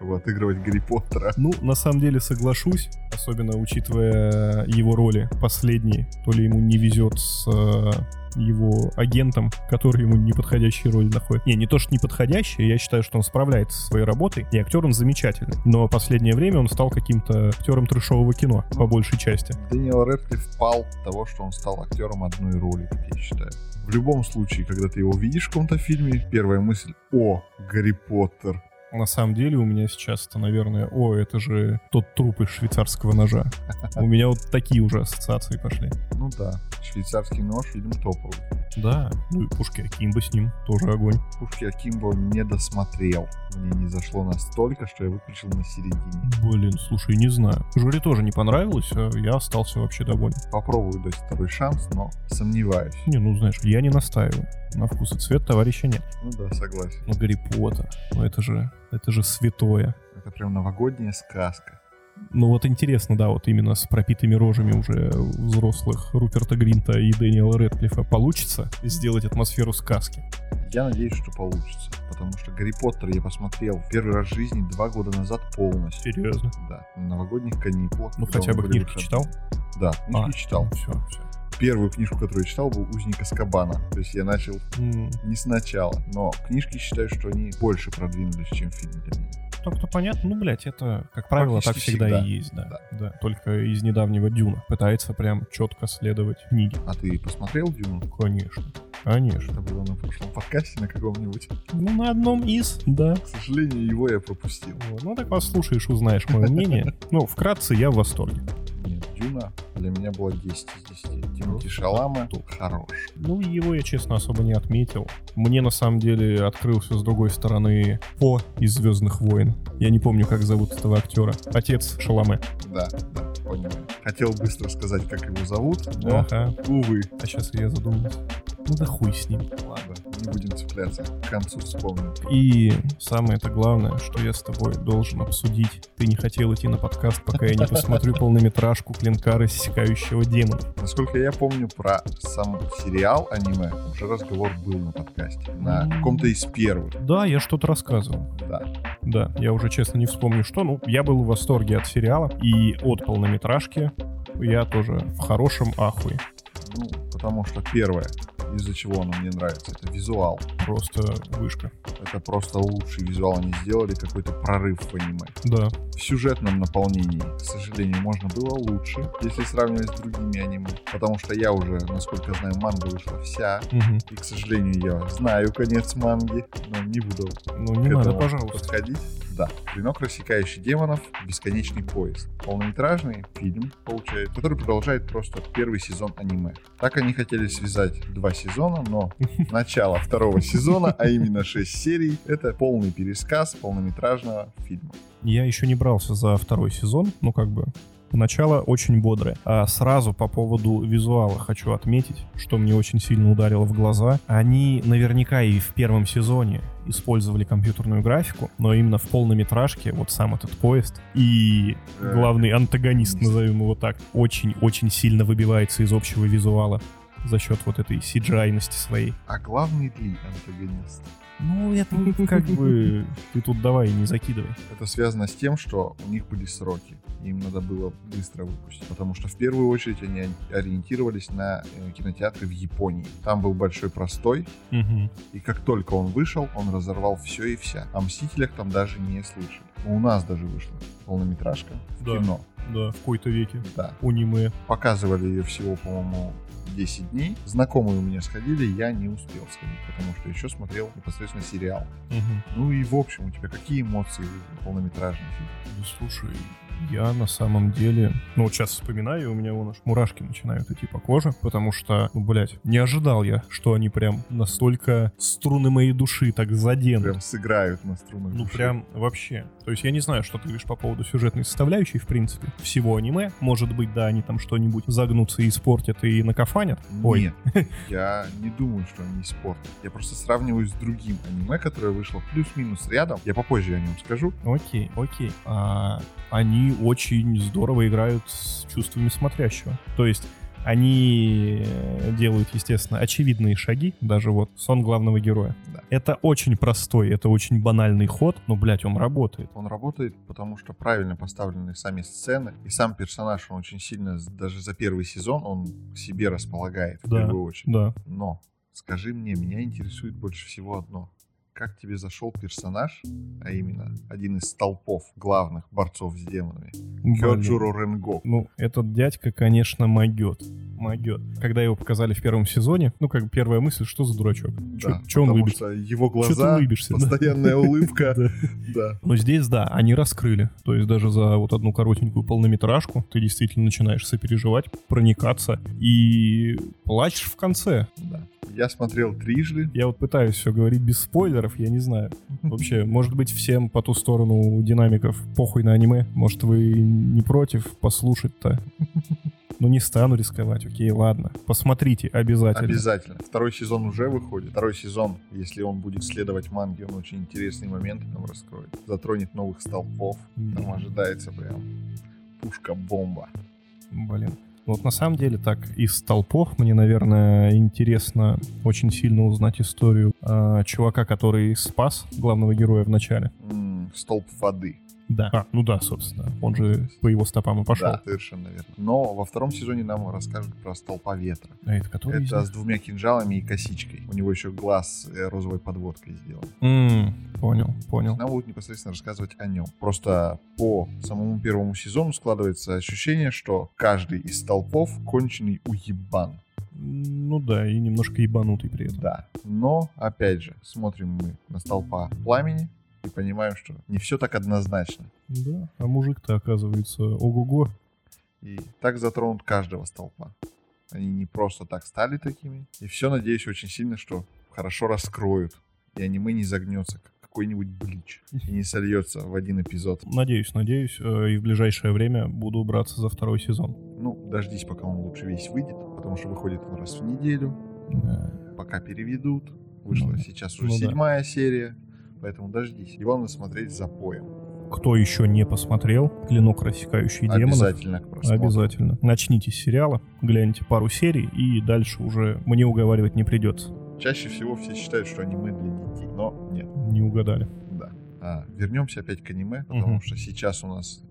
чтобы отыгрывать Гарри Поттера. Ну, на самом деле соглашусь, особенно учитывая его роли последние. То ли ему не везет с э, его агентом, который ему неподходящие роли находит. Не, не то, что неподходящие, я считаю, что он справляется со своей работой, и актер он замечательный. Но последнее время он стал каким-то актером трешового кино, по большей части. Дэниел Рэдклифф пал от того, что он стал актером одной роли, как я считаю. В любом случае, когда ты его видишь в каком-то фильме, первая мысль «О, Гарри Поттер». На самом деле у меня сейчас это, наверное, о, это же тот труп из швейцарского ножа. У меня вот такие уже ассоциации пошли. Ну да, швейцарский нож, фильм топовый. Да, ну и Пушки Акимба с ним, тоже огонь. Пушки Акимбо не досмотрел. Мне не зашло настолько, что я выключил на середине. Блин, слушай, не знаю. Жюри тоже не понравилось, а я остался вообще доволен. Попробую дать второй шанс, но сомневаюсь. Не, ну знаешь, я не настаиваю. На вкус и цвет товарища нет. Ну да, согласен. Ну, Гарри Поттер, ну это же, это же святое. Это прям новогодняя сказка. Ну вот интересно, да, вот именно с пропитыми рожами уже взрослых Руперта Гринта и Дэниела Рэдклиффа получится сделать атмосферу сказки. Я надеюсь, что получится. Потому что Гарри Поттер я посмотрел первый раз в жизни два года назад полностью. Серьезно? Да, на новогодних каникулах. Ну, хотя бы книжки выходные. читал? Да, книжки читал. Все, все. Первую книжку, которую я читал, был «Узник Аскабана». То есть я начал не сначала. Но книжки считаю, что они больше продвинулись, чем фильм для меня. Так-то понятно. Ну, блядь, это, как правило, так всегда, всегда. и есть, да. да. Только из недавнего Дюна пытается прям четко следовать книге. А ты посмотрел «Дюну»? Конечно. Конечно. Это было на прошлом подкасте на каком-нибудь. Ну, на одном из, да. К сожалению, его я пропустил. Вот. Ну, так послушаешь, узнаешь мое мнение. Ну, вкратце, я в восторге. Нет, «Дюна» для меня была 10 из 10. Тимати Шалама хорош. Ну, его я, честно, особо не отметил. Мне, на самом деле, открылся с другой стороны По из «Звездных войн». Я не помню, как зовут этого актера. Отец Шаламе. Да, да, понимаю. Хотел быстро сказать, как его зовут, но, Ага. увы. А сейчас я задумался. Ну да хуй с ним. Ладно, не будем цепляться. К концу вспомним. И самое это главное, что я с тобой должен обсудить. Ты не хотел идти на подкаст, пока я не посмотрю полнометражку «Клинка рассекающего демонов». Насколько я помню про сам сериал аниме, уже разговор был на подкасте. На каком-то из первых. Да, я что-то рассказывал. Да. Да, я уже честно не вспомню что. Ну, я был в восторге от сериала и от полнометражки. Я тоже в хорошем ахуе. Ну, потому что первое, из-за чего оно мне нравится, это визуал. Просто вышка. Это просто лучший визуал они сделали, какой-то прорыв в аниме. Да. В сюжетном наполнении, к сожалению, можно было лучше, если сравнивать с другими аниме. Потому что я уже, насколько знаю, манга вышла вся. Мгм. И, к сожалению, я знаю конец манги, но не буду Ну, не к надо, этому пожалуйста. подходить. Да. «Клинок, рассекающий демонов. Бесконечный поезд». Полнометражный фильм, получается, который продолжает просто первый сезон аниме. Так они хотели связать два сезона, но начало второго сезона, а именно 6 серий, это полный пересказ полнометражного фильма. Я еще не брался за второй сезон, ну как бы начало очень бодрое. А сразу по поводу визуала хочу отметить, что мне очень сильно ударило в глаза. Они наверняка и в первом сезоне использовали компьютерную графику, но именно в полнометражке вот сам этот поезд и Э, главный антагонист, назовем его так, очень-очень сильно выбивается из общего визуала за счет вот этой CGI-ности своей. А главный ли антагонист? Ну, это как бы... Ты тут давай не закидывай. Это связано с тем, что у них были сроки. Им надо было быстро выпустить. Потому что в первую очередь они ориентировались на э, кинотеатры в Японии. Там был большой простой, Мгм. и как только он вышел, он разорвал все и вся. О Мстителях там даже не слышали. У нас даже вышла полнометражка в Да. кино. Да, в какой-то веке. Да. Аниме. Показывали ее всего, по-моему, 10 дней. Знакомые у меня сходили, я не успел сходить, потому что еще смотрел непосредственно сериал. Мгм. Ну и в общем, у тебя какие эмоции полнометражный фильм? Ну, слушай, я на самом деле... Ну, вот сейчас вспоминаю, у меня вон аж мурашки начинают идти по коже, потому что, ну, блядь, не ожидал я, что они прям настолько струны моей души так заденут. Прям сыграют на струнах Ну, души. прям вообще. То есть я не знаю, что ты говоришь по поводу сюжетной составляющей, в принципе, всего аниме. Может быть, да, они там что-нибудь загнутся и испортят, и накофанят. Ой, Нет, я не думаю, что они испортят. Я просто сравниваю с другим аниме, которое вышло плюс-минус рядом. Я попозже о нем скажу. окей, окей. А, они очень здорово играют с чувствами смотрящего. То есть они э, делают, естественно, очевидные шаги, даже вот сон главного героя. Да. Это очень простой, это очень банальный ход, но, блядь, он работает. Он работает, потому что правильно поставлены сами сцены. И сам персонаж, он очень сильно, даже за первый сезон, он к себе располагает в Да. первую очередь. Да. Но, скажи мне, меня интересует больше всего одно. Как тебе зашел персонаж, а именно один из столпов главных борцов с демонами. Кёджуро Ренгоку? Ну, этот дядька, конечно, могет. Могет. Когда его показали в первом сезоне, ну, как бы первая мысль, что за дурачок? Да, Че он выбит? что его Чё ты глаза, улыбишься, да? постоянная улыбка, Да. да. Но здесь, да, они раскрыли. То есть даже за вот одну коротенькую полнометражку ты действительно начинаешь сопереживать, проникаться и плачешь в конце. Да. Я смотрел трижды. Я вот пытаюсь все говорить без спойлеров, я не знаю. Вообще, может быть, всем по ту сторону динамиков похуй на аниме. Может, вы не против послушать-то? Ну, не стану рисковать, окей, ладно. Посмотрите обязательно. Обязательно. Второй сезон уже выходит. Второй сезон, если он будет следовать манге, он очень интересные моменты там раскроет. Затронет новых столпов. Там Да. ожидается прям пушка-бомба. Блин. Вот на самом деле так, из столпов мне, наверное, интересно очень сильно узнать историю э, чувака, который спас главного героя в начале. М, Столб воды. Да. А, ну да, собственно. Он же по его стопам и пошел. Да, совершенно верно. Но во втором сезоне нам расскажут про столпа ветра. А это который? Это с двумя кинжалами и косичкой. У него еще глаз э, розовой подводкой сделан. М, понял, понял. Нам будут непосредственно рассказывать о нем. Просто по самому первому сезону складывается ощущение, что каждый из столпов конченый уебан. Ну да, и немножко ебанутый при этом. Да. Но, опять же, смотрим мы на столпа пламени и понимаем, что не все так однозначно. Да, а мужик-то оказывается ого-го. И так затронут каждого столпа. Они не просто так стали такими. И все, надеюсь, очень сильно, что хорошо раскроют. И аниме не загнется, как какой-нибудь блич. И не сольется в один эпизод. Надеюсь, надеюсь, э, и в ближайшее время буду браться за второй сезон. Ну, дождись, пока он лучше весь выйдет, потому что выходит он раз в неделю. Э, Пока переведут. Вышла Ну, сейчас уже ну да. седьмая серия. Поэтому дождись. И главное смотреть за поем. Кто еще не посмотрел «Клинок, рассекающий демонов», Обязательно к просмотру. Обязательно. Начните с сериала, гляньте пару серий, и дальше уже мне уговаривать не придется. Чаще всего все считают, что аниме для детей. Но нет. Не угадали. Да. А, вернемся опять к аниме, потому Мгм. что сейчас у нас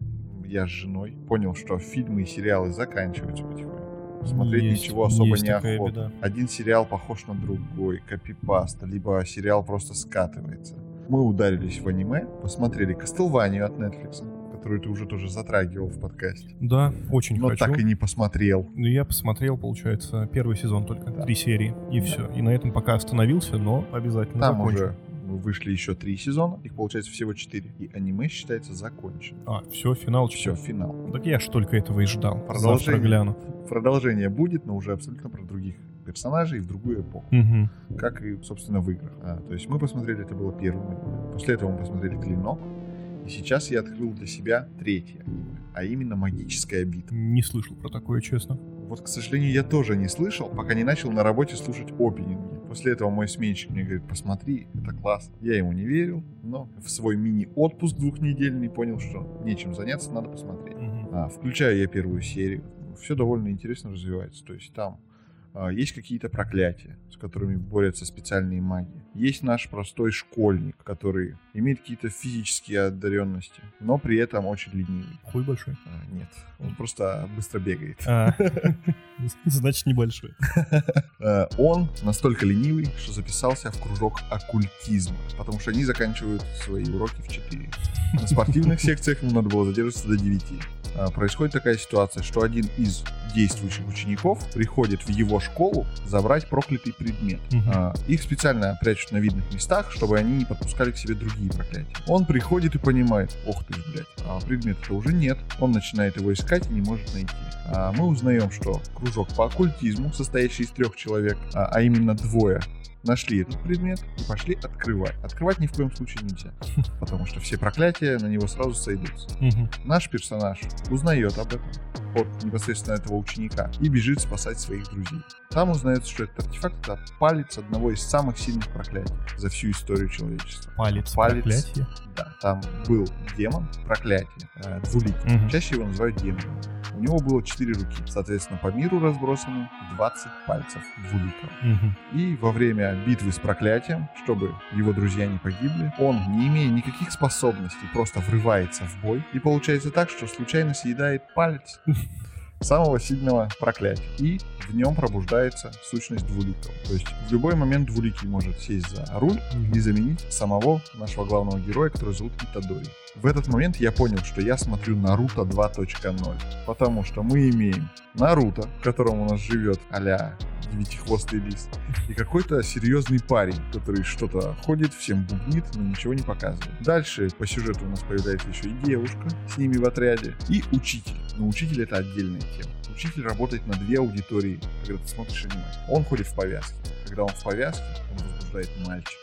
я с женой понял, что фильмы и сериалы заканчиваются потихоньку. Смотреть Есть- ничего особо есть неохота. беда. Один сериал похож на другой, копипаста, либо сериал просто скатывается. Мы ударились в аниме, посмотрели Castlevania от Netflix, которую ты уже тоже затрагивал в подкасте. Да, очень Но хочу. так и не посмотрел. Ну, Я посмотрел, получается, первый сезон только, Да. три серии, и все. И на этом пока остановился, но обязательно Там закончу. уже вышли еще три сезона, их получается всего четыре. И аниме считается законченным. А, все, финал Все, все. финал. Так я ж только этого и ждал. Продолжение. Завтра гляну. Продолжение будет, но уже абсолютно про других персонажей в другую эпоху. Мгм. Как и, собственно, в играх. А, то есть мы посмотрели, это было первым аниме. После этого мы посмотрели Клинок. И сейчас я открыл для себя третье аниме, а именно Магическая битва. Не слышал про такое, честно. Вот, к сожалению, я тоже не слышал, пока не начал на работе слушать опенинги. После этого мой сменщик мне говорит, посмотри, это класс. Я ему не верил, но в свой мини-отпуск двухнедельный понял, что нечем заняться, надо посмотреть. Мгм. А, включаю я первую серию. Все довольно интересно развивается. То есть там есть какие-то проклятия, с которыми борются специальные маги. Есть наш простой школьник, который имеет какие-то физические одаренности, но при этом очень ленивый. Хуй большой. А, нет, он просто быстро бегает. А, Значит, небольшой. Э, Он настолько ленивый, что записался в кружок оккультизма, потому что они заканчивают свои уроки в 4. На спортивных секциях ему надо было задерживаться до 9. А, Происходит такая ситуация, что один из действующих учеников приходит в его школу забрать проклятый предмет. А, Их специально прячут на видных местах, чтобы они не подпускали к себе другие проклятия. Он приходит и понимает, ох ты ж, блядь, а предмета-то уже нет. Он начинает его искать и не может найти. А Мы узнаем, что кружок по оккультизму, состоящий из трех человек, а а именно двое, нашли этот предмет и пошли открывать. Открывать ни в коем случае нельзя, потому что все проклятия на него сразу сойдутся. Наш персонаж узнает об этом от непосредственно этого ученика и бежит спасать своих друзей. Там узнается, что этот артефакт — это палец одного из самых сильных проклятий за всю историю человечества. Палец, Палец. проклятие. Да, там был демон, проклятие, э, двуликий. Мгм. Чаще его называют демоном. У него было четыре руки, соответственно, по миру разбросаны 20 пальцев двуликого. Мгм. И во время битвы с проклятием, чтобы его друзья не погибли, он, не имея никаких способностей, просто врывается в бой. И получается так, что случайно съедает палец самого сильного проклятия. И в нем пробуждается сущность двуликого. То есть в любой момент двуликий может сесть за руль и заменить самого нашего главного героя, который зовут Итадори. В этот момент я понял, что я смотрю Наруто 2.0, потому что мы имеем Наруто, в котором у нас живет а-ля девятихвостый лис, и какой-то серьезный парень, который что-то ходит, всем бубнит, но ничего не показывает. Дальше по сюжету у нас появляется еще и девушка с ними в отряде, и учитель. Но учитель это отдельная тема. Учитель работает на две аудитории, когда ты смотришь аниме. Он ходит в повязке. Когда он в повязке, он возбуждает мальчиков.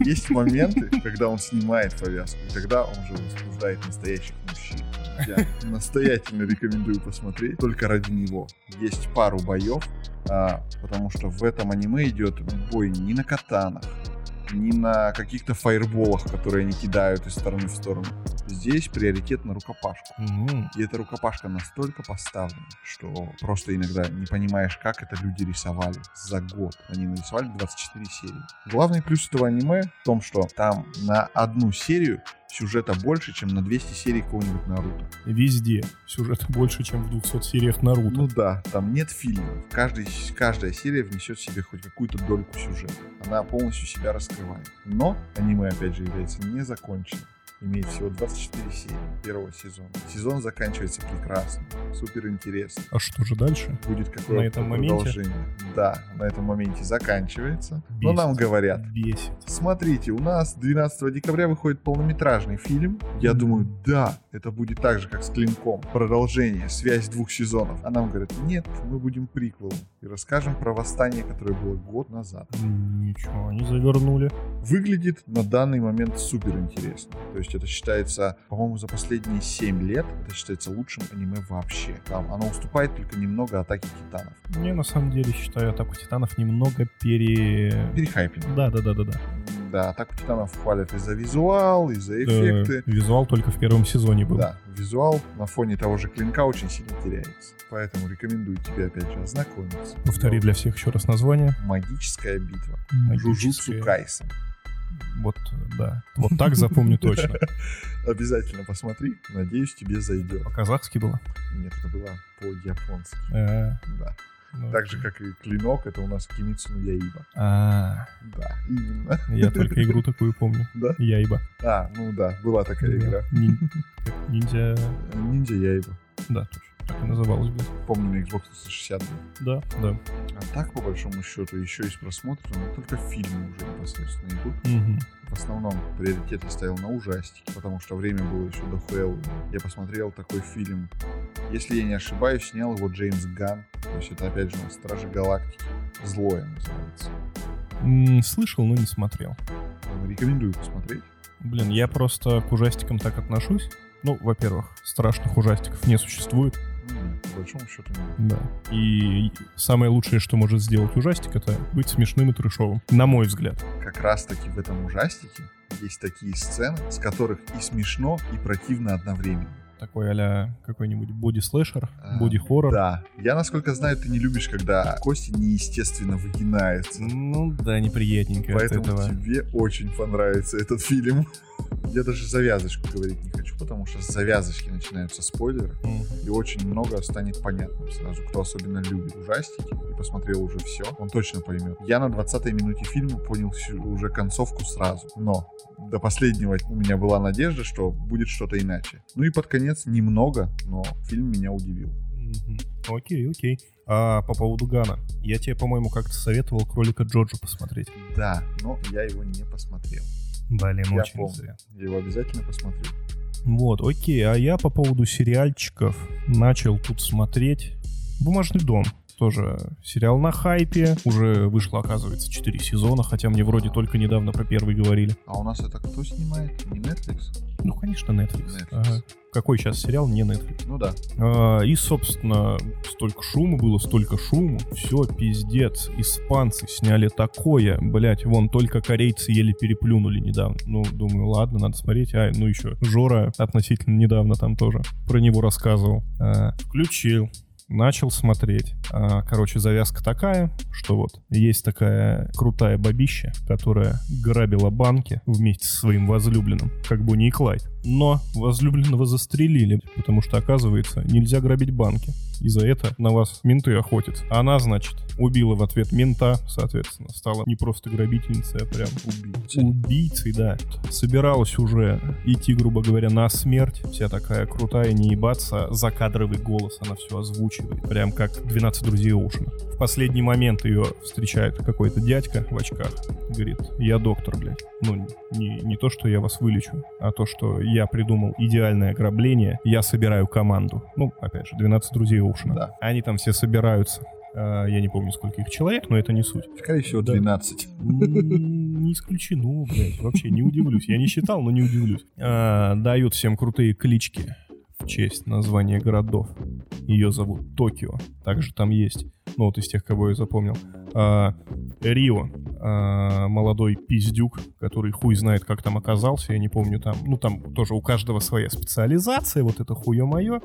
Есть моменты, когда он снимает повязку, и тогда он уже возбуждает настоящих мужчин. Я настоятельно рекомендую посмотреть только ради него. Есть пару боев, а, потому что в этом аниме идет бой не на катанах, не на каких-то фаерболах, которые они кидают из стороны в сторону. Здесь приоритет на рукопашку. М, И эта рукопашка настолько поставлена, что просто иногда не понимаешь, как это люди рисовали за год. Они нарисовали 24 серии. Главный плюс этого аниме в том, что там на одну серию сюжета больше, чем на 200 серий какого-нибудь Наруто. Везде. Сюжета больше, чем в 200 сериях Наруто. Ну да, там нет фильмов. Каждый, каждая серия внесет в себе хоть какую-то дольку сюжета. Она полностью себя раскрывает. Но аниме, опять же, является незаконченным. Имеет всего 24 серии первого сезона. Сезон заканчивается прекрасно, супер интересно. А что же дальше? Будет какое На этом моменте? продолжение. Да, на этом моменте заканчивается. Но Бесит. нам говорят, Бесит. Смотрите, у нас 12 декабря выходит полнометражный фильм. Я думаю, да, это будет так же, как с Клинком. Продолжение, связь двух сезонов. А нам говорят, нет, мы будем приквелом. И расскажем про восстание, которое было год назад. Ничего, они завернули. Выглядит на данный момент супер интересно. То есть это считается, по-моему, за последние 7 лет, это считается лучшим аниме вообще. Там оно уступает только немного Атаке Титанов. Не, на самом деле, считаю Атаку Титанов немного пере... Перехайпинг. Да, да, да, да, да. Да, Атаку Титанов хвалят и за визуал, и за эффекты. Э, Визуал только в первом сезоне был. Да, визуал на фоне того же клинка очень сильно теряется. Поэтому рекомендую тебе опять же ознакомиться. Повтори для всех еще раз название. Магическая битва. Магическая. Жужутсу Кайсен. Вот, да. Вот так запомню точно. Обязательно посмотри. Надеюсь, тебе зайдет. По-казахски было? Нет, это было по-японски. Э, Да. ну, Так же, как и клинок, это у нас Кимицу ну Яиба. а, Да, именно. Я только игру такую помню. Да? Яйба. А, ну да, была такая игра. Ниндзя... Ниндзя Яиба. Да, точно. Так и называлась, блин. Помню на Xbox 360. был. Да, да. А так, по большому счету, еще из просмотра, ну, только фильмы уже непосредственно идут. Мгм. В основном приоритет я ставил на ужастики, потому что время было еще до Хэллоуина. Я посмотрел такой фильм, если я не ошибаюсь, снял его Джеймс Ганн. То есть это опять же у нас Стражи Галактики. Злое называется. М, Слышал, но не смотрел. Рекомендую посмотреть. Блин, я просто к ужастикам так отношусь. Ну, во-первых, страшных ужастиков не существует. По большому счету нет. Да. И самое лучшее, что может сделать ужастик, это быть смешным и трешовым. На мой взгляд. Как раз таки в этом ужастике есть такие сцены, с которых и смешно, и противно одновременно. Такой а какой-нибудь боди-слэшер, А, боди-хоррор. Да. Я, насколько знаю, ты не любишь, когда кости неестественно выгинаются. Ну да, неприятненько от Поэтому тебе очень понравится этот фильм. Я даже завязочку говорить не хочу, потому что с завязочки начинаются спойлеры. М. И очень много станет понятным сразу. Кто особенно любит ужастики и посмотрел уже все, он точно поймет. Я на 20-й минуте фильма понял всю- уже концовку сразу. Но до последнего у меня была надежда, что будет что-то иначе. Ну и под конец немного, но фильм меня удивил. Окей, окей. А по поводу Гана. Я тебе, по-моему, как-то советовал кролика Джоджо посмотреть. Да, но я его не посмотрел. Блин, Я очень помню. зря. Я его обязательно посмотрю. Вот, окей. А я по поводу сериальчиков начал тут смотреть «Бумажный дом». Тоже сериал на хайпе. Уже вышло, оказывается, 4 сезона, хотя мне вроде только недавно про первый говорили. А у нас это кто снимает? Не Netflix? Ну, конечно, Netflix. Netflix. Ага. Какой сейчас сериал? Не Netflix. Ну да. А, и, собственно, столько шума было, столько шума. Все, пиздец. Испанцы сняли такое. Блять, вон только корейцы еле переплюнули недавно. Ну, думаю, ладно, надо смотреть. А, ну еще Жора относительно недавно там тоже про него рассказывал. А, включил. Начал смотреть. А, короче, завязка такая, что вот есть такая крутая бабища, которая грабила банки вместе со своим возлюбленным, как Бонни и Клайд. Но возлюбленного застрелили, потому что, оказывается, нельзя грабить банки. И за это на вас менты охотятся. Она, значит, убила в ответ мента, соответственно, стала не просто грабительницей, а прям Убийца. убийцей, да. Собиралась уже идти, грубо говоря, на смерть. Вся такая крутая, не ебаться. Закадровый голос она все озвучивает. Прям как 12 друзей Оушена. В последний момент ее встречает какой-то дядька в очках. Говорит, я доктор, блядь. Ну, не, не то, что я вас вылечу, а то, что я придумал идеальное ограбление, я собираю команду. Ну, опять же, 12 друзей Оушена. Да. Они там все собираются. А, Я не помню, сколько их человек, но это не суть. Скорее всего, Да. 12. М, Не исключено, блядь. Вообще не удивлюсь. Я не считал, но не удивлюсь. А, дают всем крутые клички в честь названия городов. Ее зовут Токио. Также там есть, ну вот из тех, кого я запомнил. А, Рио. а, молодой пиздюк, который хуй знает, как там оказался, я не помню там, ну там тоже у каждого своя специализация, вот это хуе мое.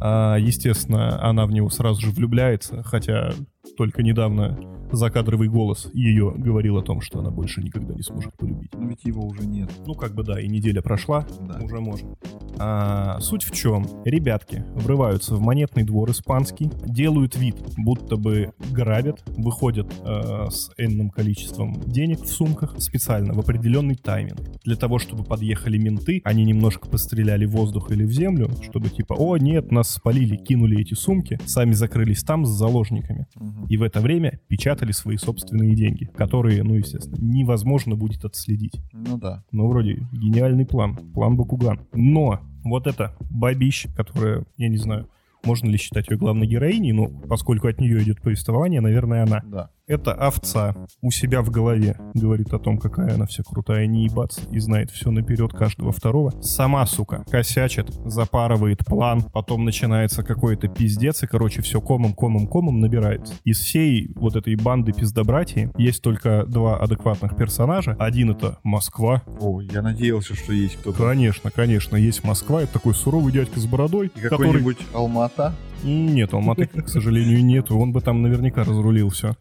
А, естественно, она в него сразу же влюбляется, хотя только недавно закадровый голос ее говорил о том, что она больше никогда не сможет полюбить. Но ведь его уже нет. Ну, как бы да, и неделя прошла, Да. уже можно. А, суть в чем? Ребятки врываются в монетный двор испанский, делают вид, будто бы грабят, выходят э, с энным количеством денег в сумках специально в определенный тайминг. Для того, чтобы подъехали менты, они немножко постреляли в воздух или в землю, чтобы типа, о нет, нас спалили, кинули эти сумки, сами закрылись там с заложниками. Мгм. И в это время печатали свои собственные деньги, которые, ну, естественно, невозможно будет отследить. Ну да. Ну, вроде гениальный план. План Бакуган. Но вот это бабища, которая, я не знаю, можно ли считать ее главной героиней, но поскольку от нее идет повествование, наверное, она. Да. Это овца у себя в голове говорит о том, какая она вся крутая, не ебаться, и знает все наперед каждого второго. Сама, сука, косячит, запарывает план, потом начинается какой-то пиздец, и, короче, все комом-комом-комом набирается. Из всей вот этой банды пиздобратьи есть только два адекватных персонажа. Один это Москва. О, я надеялся, что есть кто-то. Конечно, конечно, есть Москва, это такой суровый дядька с бородой, И который... какой-нибудь Алмата. Нет, Алматы, к сожалению, нету. Он бы там наверняка разрулил все.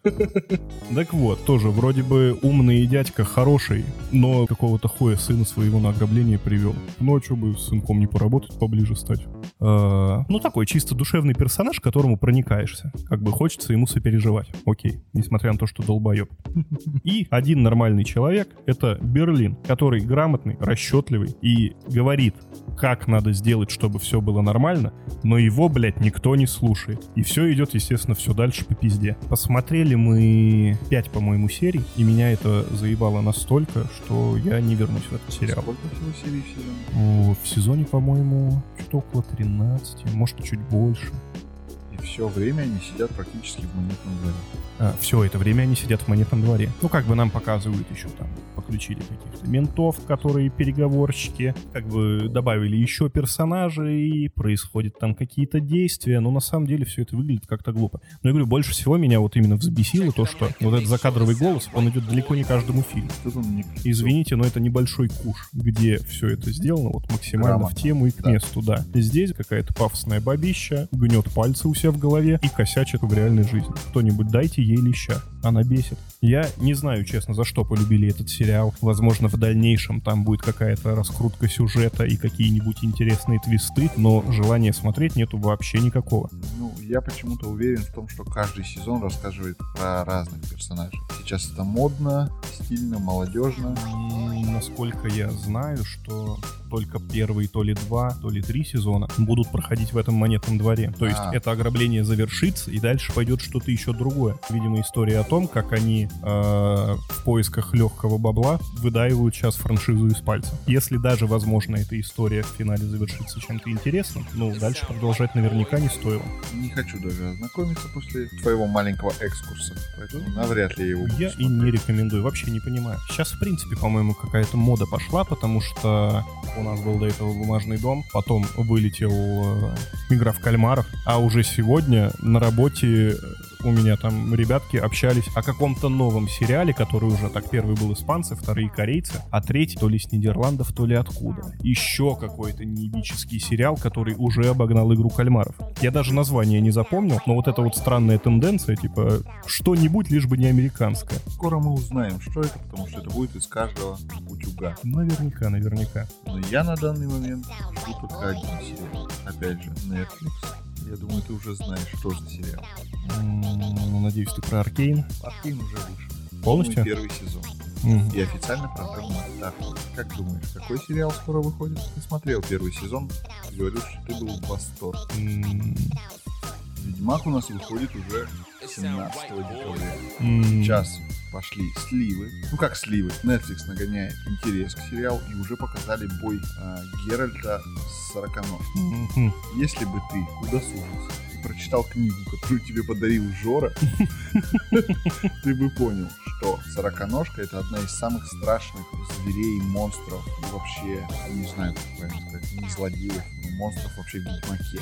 Так вот, тоже вроде бы умный дядька хороший, но какого-то хуя сына своего на ограбление привел. А что бы с сынком не поработать, поближе стать? Э, Ну, такой чисто душевный персонаж, которому проникаешься. Как бы хочется ему сопереживать. Окей, несмотря на то, что долбоеб. И один нормальный человек — это Берлин, который грамотный, расчетливый и говорит, как надо сделать, чтобы все было нормально, но его, блядь, никто не слушает. И все идет, естественно, все дальше по пизде. Посмотрели мы 5, по-моему, серий, и меня это заебало настолько, что я не вернусь в этот сериал. Сколько всего серий в сезоне? В сезоне, по-моему, что-то около 13, может, чуть больше. Все время они сидят практически в монетном дворе. все это время они сидят в монетном дворе. Ну, как бы нам показывают еще там, подключили каких-то ментов, которые переговорщики, как бы добавили еще персонажей, происходят там какие-то действия, но на самом деле все это выглядит как-то глупо. Но я говорю, больше всего меня вот именно взбесило то, что вот этот закадровый голос, он идет далеко не каждому фильму. Извините, но это небольшой куш, где все это сделано вот максимально Грамотно. в тему и к месту, да. Здесь какая-то пафосная бабища гнет пальцы у себя в голове и косячит в реальной жизни. Кто-нибудь дайте ей леща. Она бесит. Я не знаю, честно, за что полюбили этот сериал. Возможно, в дальнейшем там будет какая-то раскрутка сюжета и какие-нибудь интересные твисты, но желания смотреть нету вообще никакого. Ну, я почему-то уверен в том, что каждый сезон рассказывает про разных персонажей. Сейчас это модно, стильно, молодежно. М, Насколько я знаю, что только первые то ли два, то ли три сезона будут проходить в этом монетном дворе. То есть А. это ограбление завершится, и дальше пойдет что-то еще другое. Видимо, история о том, как они э, в поисках легкого бабла выдаивают сейчас франшизу из пальца. Если даже, возможно, эта история в финале завершится чем-то интересным, ну, дальше продолжать наверняка не стоило. Не хочу даже ознакомиться после твоего маленького экскурса. Поэтому навряд ли я его Я и смотреть. не рекомендую, вообще не понимаю. Сейчас, в принципе, по-моему, какая-то мода пошла, потому что у нас был до этого бумажный дом, потом вылетел э, игра в кальмаров, а уже сегодня на работе у меня там ребятки общались о каком-то новом сериале, который уже так первый был испанцы, вторые корейцы, а третий то ли с Нидерландов, то ли откуда. Еще какой-то неебический сериал, который уже обогнал игру кальмаров. Я даже название не запомнил, но вот эта вот странная тенденция, типа, что-нибудь лишь бы не американское. Скоро мы узнаем, что это, потому что это будет из каждого утюга. Наверняка, наверняка. Но я на данный момент жду только один сериал. Опять же, Netflix. Я думаю, ты уже знаешь, что за сериал. Ну, надеюсь, ты про Аркейн. Аркейн уже вышел. Полностью? Первый сезон. Мгм. И официально программа старт. Как думаешь, какой сериал скоро выходит? Ты смотрел первый сезон, говорил, что ты был в восторге. Ведьмак у нас выходит уже 17 декабря. Сейчас пошли сливы. Ну как сливы? Netflix нагоняет интерес к сериалу и уже показали бой а, Геральта с Сороконож. мгм. Если бы ты удосужился прочитал книгу, которую тебе подарил Жора, ты бы понял, что сороконожка это одна из самых страшных зверей, монстров, и вообще, не знаю, как сказать, не злодеев, но монстров вообще в Ведьмаке.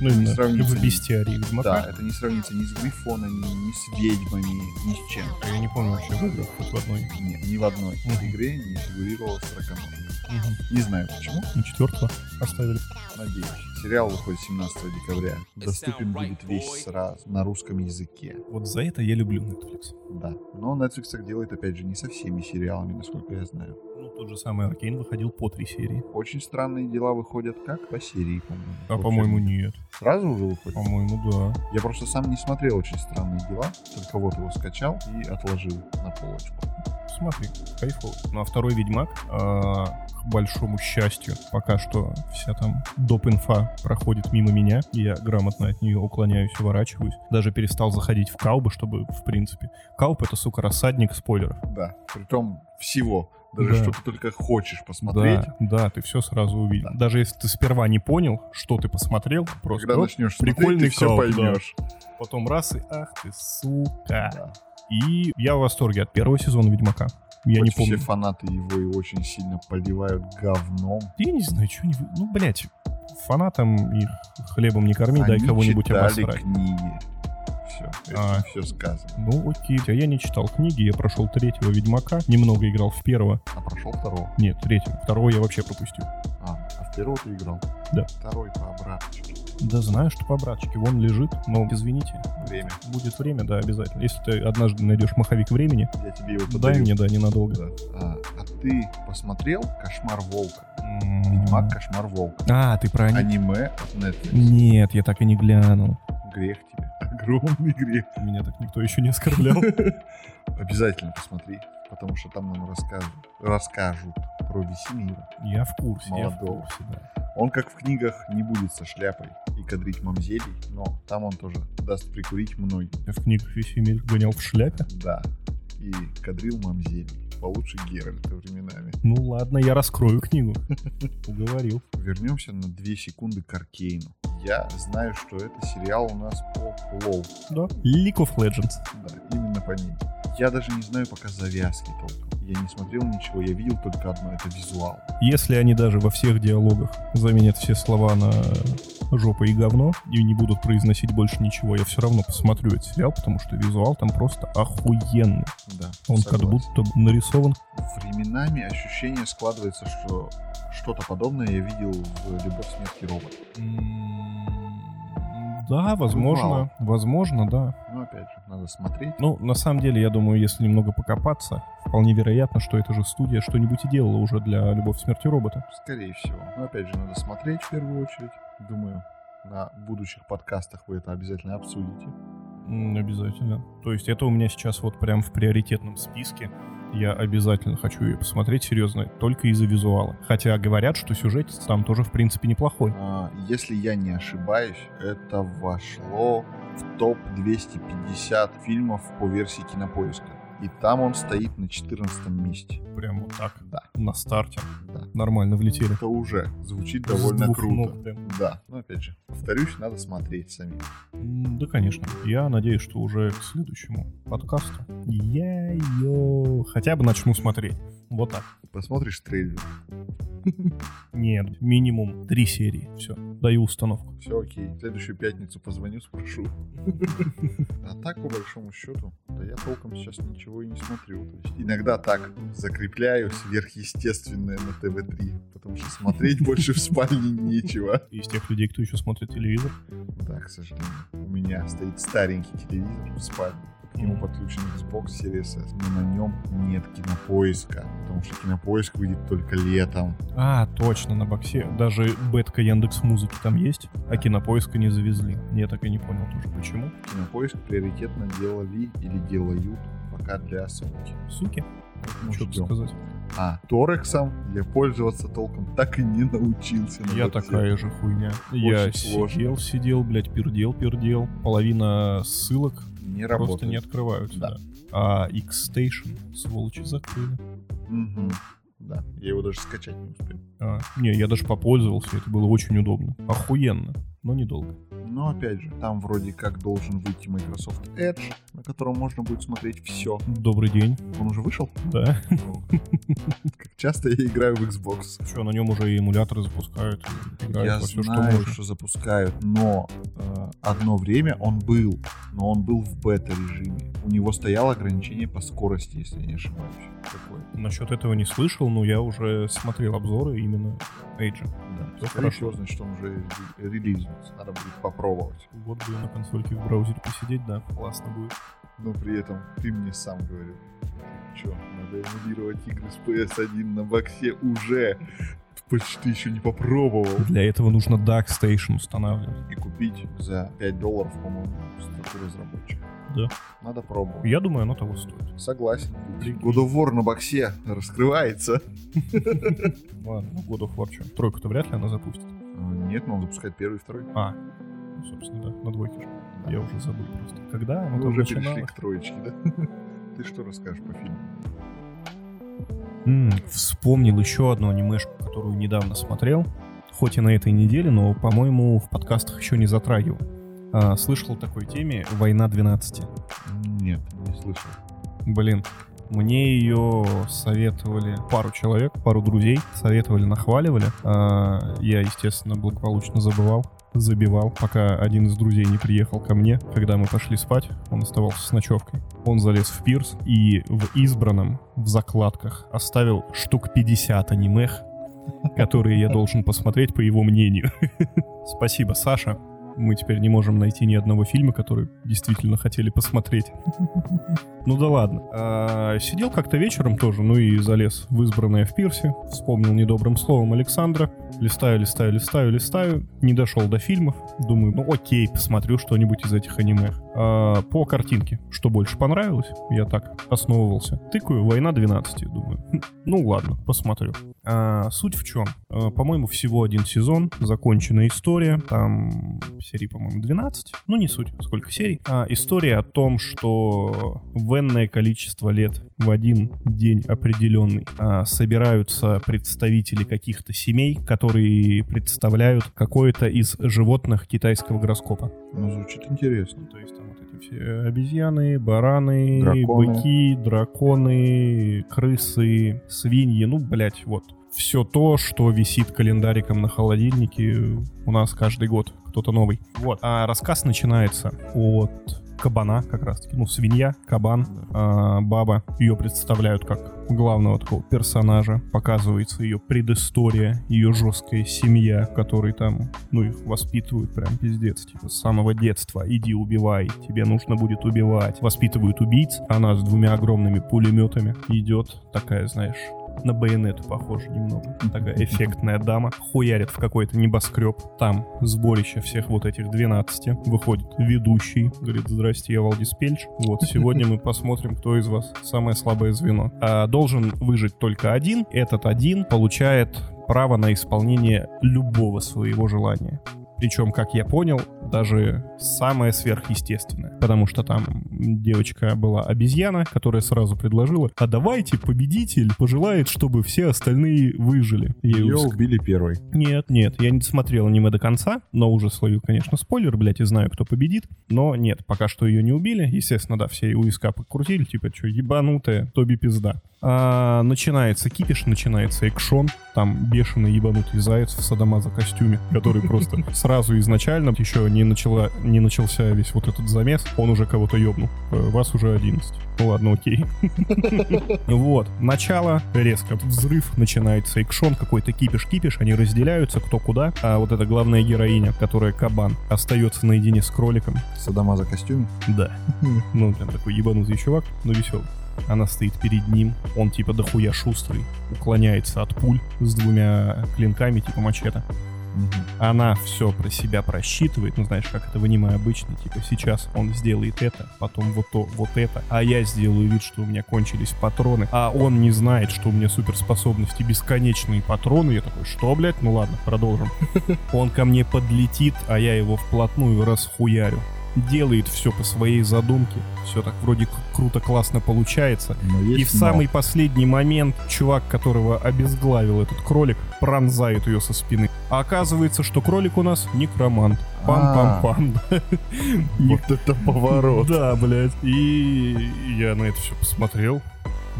Ну, не сравнится в бестиарии Ведьмака. Да, это не сравнится ни с грифонами, ни с ведьмами, ни с чем. Я не помню вообще в играх хоть в одной. Нет, ни в одной игре не фигурировала сороконожка. Не знаю почему, Ну, четвертого оставили. надеюсь. Сериал выходит 17 декабря. Доступен будет весь сразу на русском языке. Вот за это я люблю Netflix. Да. Но Netflix так делает, опять же, не со всеми сериалами, насколько я знаю. Ну, тот же самый Аркейн выходил по три серии. Очень странные дела выходят как? По серии, по-моему. А, Вообще, по-моему, нет. Сразу уже выходит? По-моему, да. Я просто сам не смотрел «Очень странные дела», только вот его скачал и отложил на полочку. Смотри, кайфово. Ну, а второй Ведьмак, а, к большому счастью, пока что вся там доп-инфа проходит мимо меня, и я грамотно от нее уклоняюсь, уворачиваюсь. Даже перестал заходить в каубы, чтобы, в принципе... Кауп — это, сука, рассадник спойлеров. Да, притом всего. Даже Да. что ты только хочешь посмотреть. Да, да, ты все сразу увидел. Да. Даже если ты сперва не понял, что ты посмотрел, просто Когда оп, начнешь прикольный смотреть, ты все кауп, да. поймешь. потом раз и ах ты, сука. Да. И я в восторге от первого сезона Ведьмака. Я не Хоть помню. Все фанаты его и очень сильно поливают говном. Я не знаю, что они... Ну, блядь, фанатам их хлебом не корми, дай Они кого-нибудь читали обосрать. книги. А. все сказано. Ну, окей. А я не читал книги, я прошел третьего Ведьмака, немного играл в первого. А прошел второго. Нет, третьего. Второго я вообще пропустил. А, а в первого ты играл? Да. Второй по обраточке. Да знаю, что по братчике, вон лежит, но извините, Время. будет время, да, обязательно. Если ты однажды найдешь маховик времени, Я тебе его дай подарю. мне, да, ненадолго. Да. А, а ты посмотрел «Кошмар волка»? М. Ведьмак «Кошмар волка». А, ты про... ани- Аниме от Netflix. Нет, я так и не глянул. Грех тебе. Огромный грех. Меня так никто еще не оскорблял. Обязательно посмотри, потому что там нам расскажут, расскажут про Весемира. Я в курсе, я в Молодого. курсе, да. Он, как в книгах, не будет со шляпой и кадрить мамзелей, но там он тоже даст прикурить многим. Я в книгах весь мир гонял в шляпе. Да. И кадрил мамзелей. Получше Геральта временами. Ну ладно, я раскрою книгу. Уговорил. Вернемся на две секунды к Аркейну. Я знаю, что это сериал у нас по ЛоЛу. Да. League of Legends. Да, именно по ней. Я даже не знаю пока завязки толком. Я не смотрел ничего, я видел только одно, это визуал. Если они даже во всех диалогах заменят все слова на жопа и говно и не будут произносить больше ничего, я все равно посмотрю этот сериал, потому что визуал там просто охуенный. Да, Он как согласен. будто нарисован. Временами ощущение складывается, что что-то подобное я видел в «Любовь, смерть и робот». Да, возможно, возможно, да. Но опять же, надо смотреть. Ну, на самом деле, я думаю, если немного покопаться, вполне вероятно, что эта же студия что-нибудь и делала уже для «Любовь, смерти робота». Скорее всего. Но опять же, надо смотреть в первую очередь. Думаю, на будущих подкастах вы это обязательно обсудите. Обязательно. То есть это у меня сейчас вот прям в приоритетном списке. Я обязательно хочу ее посмотреть серьезно, только из-за визуала. Хотя говорят, что сюжет там тоже, в принципе, неплохой. А, Если я не ошибаюсь, это вошло в топ 250 фильмов по версии Кинопоиска. И там он стоит на 14 месте. Прям вот так, Да, на старте. да. Нормально влетели. Это уже звучит С довольно двух круто. ног прям. Да, но опять же, повторюсь, надо смотреть самим. М, Да, конечно. Я надеюсь, что уже к следующему подкасту я ее хотя бы начну смотреть. Вот так. Посмотришь трейлер, Нет, минимум три серии. Все, даю установку. все окей. В следующую пятницу позвоню, спрошу. А так, по большому счету, да я толком сейчас ничего и не смотрю. То есть иногда так закрепляю сверхъестественное на ТВ-3, потому что смотреть больше в спальне нечего. Из тех людей, кто еще смотрит телевизор. Да, к сожалению. У меня стоит старенький телевизор в спальне. К нему подключен Xbox Series S, но на нем нет кинопоиска, потому что кинопоиск выйдет только летом. А, точно, на боксе. Даже бетка Яндекс Музыки там есть, а кинопоиска не завезли. Я так и не понял тоже, почему. Кинопоиск приоритетно делали или делают пока для. Суки, Поэтому что-то ждем. сказать. А Торексом я пользоваться толком так и не научился. на Я боксе. такая же хуйня. Я сложно. сидел, сидел, блядь, пердел, пердел. Половина ссылок Не просто работает. не открываются. Да. Да. А X-Station, сволочи, закрыли. Мгм. Да, я его даже скачать не успел. А, не, я даже попользовался, это было очень удобно. Охуенно, но недолго. Но опять же, там вроде как должен выйти Microsoft Edge на котором можно будет смотреть все. Добрый день. Он уже вышел? Да. Как часто я играю в Xbox. Что, на нем уже и эмуляторы запускают. Я что знаю, что запускают, но э, одно время он был, но он был в бета-режиме. У него стояло ограничение по скорости, если я не ошибаюсь. Такое. Насчет этого не слышал, но я уже смотрел обзоры именно Эйджа. Да, скорее хорошо. всего, значит, он уже ре- релизнулся. Надо будет попробовать. Вот бы на консольке в браузере посидеть, да, классно будет. Но при этом ты мне сам говорил, что надо эмулировать игры с PS1 на боксе уже. Почти еще не попробовал. Для этого нужно Dark Station устанавливать. И купить за 5 долларов, по-моему, структуру разработчика. Да. Надо пробовать. Я думаю, оно того стоит. Согласен. God of War на боксе раскрывается. Ладно, ну God of War что? Тройку-то вряд ли она запустит. А, Нет, но он запускает первый и второй. А, ну, собственно, да, на двойке же. Я уже забыл просто. Когда оно Мы там уже перешли начиналось? к троечке, да? Ты что расскажешь по фильму? Вспомнил еще одну анимешку, которую недавно смотрел. Хоть и на этой неделе, но, по-моему, в подкастах еще не затрагивал. А, слышал о такой теме «Война 12». Нет, не слышал. Блин, мне ее советовали пару человек, пару друзей, советовали, нахваливали. А, я, естественно, благополучно забывал, забивал, пока один из друзей не приехал ко мне, когда мы пошли спать, он оставался с ночевкой. Он залез в пирс и в избранном, в закладках, оставил штук 50 анимех, которые я должен посмотреть по его мнению. Спасибо, Саша. Мы теперь не можем найти ни одного фильма, который действительно хотели посмотреть. Ну да ладно. А, сидел как-то вечером тоже, ну и залез в избранное в пирсе. Вспомнил недобрым словом Александра. Листаю, листаю, листаю, листаю. Не дошел до фильмов. Думаю, ну окей, посмотрю что-нибудь из этих аниме. А, по картинке, что больше понравилось, я так основывался. Тыкаю «Война 12», думаю. «Хм, Ну ладно, посмотрю. А, суть в чем? А, по-моему, всего один сезон, законченная история. Там серий, по-моему, 12. Ну, не суть, сколько серий. А, история о том, что в энное количество лет в один день определенный а, собираются представители каких-то семей, которые представляют какое-то из животных китайского гороскопа. Ну, звучит интересно. То есть эти все обезьяны, бараны, Драконы. быки, драконы, крысы, свиньи, ну, блядь, вот. Все то, что висит календариком на холодильнике у нас каждый год. Кто-то новый. Вот. А рассказ начинается от кабана как раз таки. Ну, свинья, кабан, а, баба. Ее представляют как главного такого персонажа. Показывается ее предыстория, ее жесткая семья, в которой там, ну, их воспитывают прям пиздец. Типа с самого детства. Иди убивай, тебе нужно будет убивать. Воспитывают убийц. Она с двумя огромными пулеметами идет. Такая, знаешь, на байонету похожа немного. Такая эффектная дама. Хуярит в какой-то небоскреб. Там сборище всех вот этих 12. Выходит ведущий. Говорит, здрасте, я Валдис Пельч. Вот, сегодня мы посмотрим, кто из вас самое слабое звено. А, должен выжить только один. Этот один получает право на исполнение любого своего желания. Причем, как я понял, даже самое сверхъестественное. Потому что там девочка была обезьяна, которая сразу предложила, а давайте победитель пожелает, чтобы все остальные выжили. Ей Ее ск- убили первой. Нет, нет, я не смотрел аниме до конца, но уже словил, конечно, спойлер, блядь, и знаю, кто победит. Но нет, пока что ее не убили. Естественно, да, все у виска покрутили, типа, что, ебанутая, Тоби пизда. А, начинается кипиш, начинается экшон. Там бешеный ебанутый заяц в садомаза костюме, который просто сразу изначально, еще не, начала, не начался весь вот этот замес, он уже кого-то ебнул. Э, Вас уже 11. Ну ладно, окей. Вот, начало, резко взрыв, начинается экшон, какой-то кипиш-кипиш, они разделяются, кто куда, а вот эта главная героиня, которая кабан, остается наедине с кроликом. Садама за костюм. Да. Ну, прям такой ебанутый чувак, но веселый. Она стоит перед ним, он типа дохуя шустрый, уклоняется от пуль с двумя клинками, типа мачете. Она все про себя просчитывает, ну знаешь, как это в аниме обычно, типа сейчас он сделает это, потом вот то, вот это, а я сделаю вид, что у меня кончились патроны, а он не знает, что у меня суперспособности бесконечные патроны, я такой, что, блядь, ну ладно, продолжим. Он ко мне подлетит, а я его вплотную расхуярю. Делает все по своей задумке, все так вроде круто, классно получается, и в самый последний момент чувак, которого обезглавил этот кролик, пронзает ее со спины. А оказывается, что кролик у нас некромант. Пам-пам-пам. Вот это поворот. Да, блядь. И я на это все посмотрел.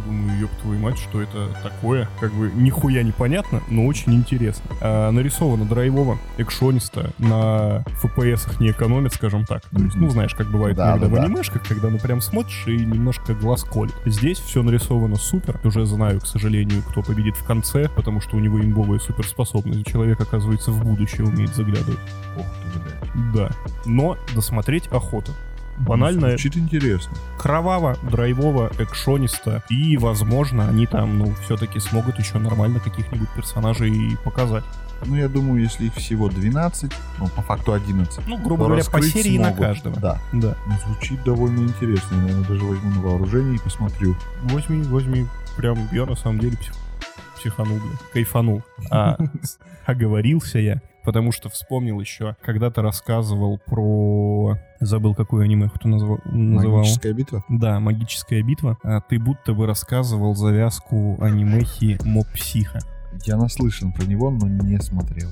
Думаю, ёб твою мать, что это такое? Как бы нихуя непонятно, но очень интересно. А, нарисовано драйвово, экшонисто, на FPS не экономит, скажем так. То есть, ну, знаешь, как бывает Да, иногда да, в да. анимешках, когда ну прям смотришь и немножко глаз колет. Здесь все нарисовано супер. Уже знаю, к сожалению, кто победит в конце, потому что у него имбовая суперспособность. Человек, оказывается, в будущее умеет заглядывать. Ух ты, блядь. Да. Но досмотреть охота. Банально, Звучит интересно. кроваво, драйвово, экшонисто. И, возможно, они там, ну, все-таки смогут еще нормально каких-нибудь персонажей показать. Ну, я думаю, если их всего 12, ну, по факту 11, Ну, грубо говоря, по серии на смогут. каждого. Да. Да. Ну, звучит довольно интересно. Я, наверное, даже возьму на вооружение и посмотрю. Возьми, возьми. Прям я на самом деле псих- психанул, бля. Кайфанул. А оговорился я, потому что вспомнил еще, когда ты рассказывал про... Забыл, какую аниме ты назва- называл. Магическая битва? Да, магическая битва. А ты будто бы рассказывал завязку анимехи Моб Психа. Я наслышан про него, но не смотрел.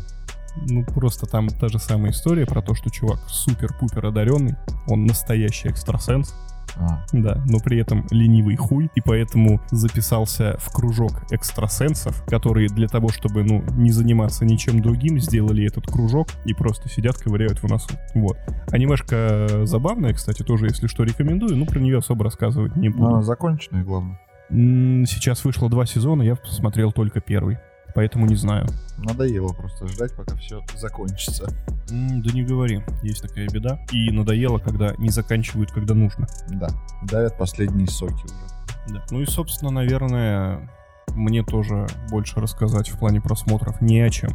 Ну, просто там та же самая история про то, что чувак супер-пупер одаренный, он настоящий экстрасенс, А, да, но при этом ленивый хуй, и поэтому записался в кружок экстрасенсов, которые для того, чтобы, ну, не заниматься ничем другим, сделали этот кружок и просто сидят, ковыряют в носу. Вот. Анимешка забавная, кстати, тоже, если что, рекомендую, но про нее особо рассказывать не буду. она законченная, главное. Сейчас вышло два сезона, я посмотрел только первый. Поэтому не знаю. Надоело просто ждать, пока все закончится. М, Да не говори, есть такая беда. И надоело, когда не заканчивают, когда нужно. Да, давят последние соки уже. Да. Ну и, собственно, наверное, мне тоже больше рассказать в плане просмотров не о чем.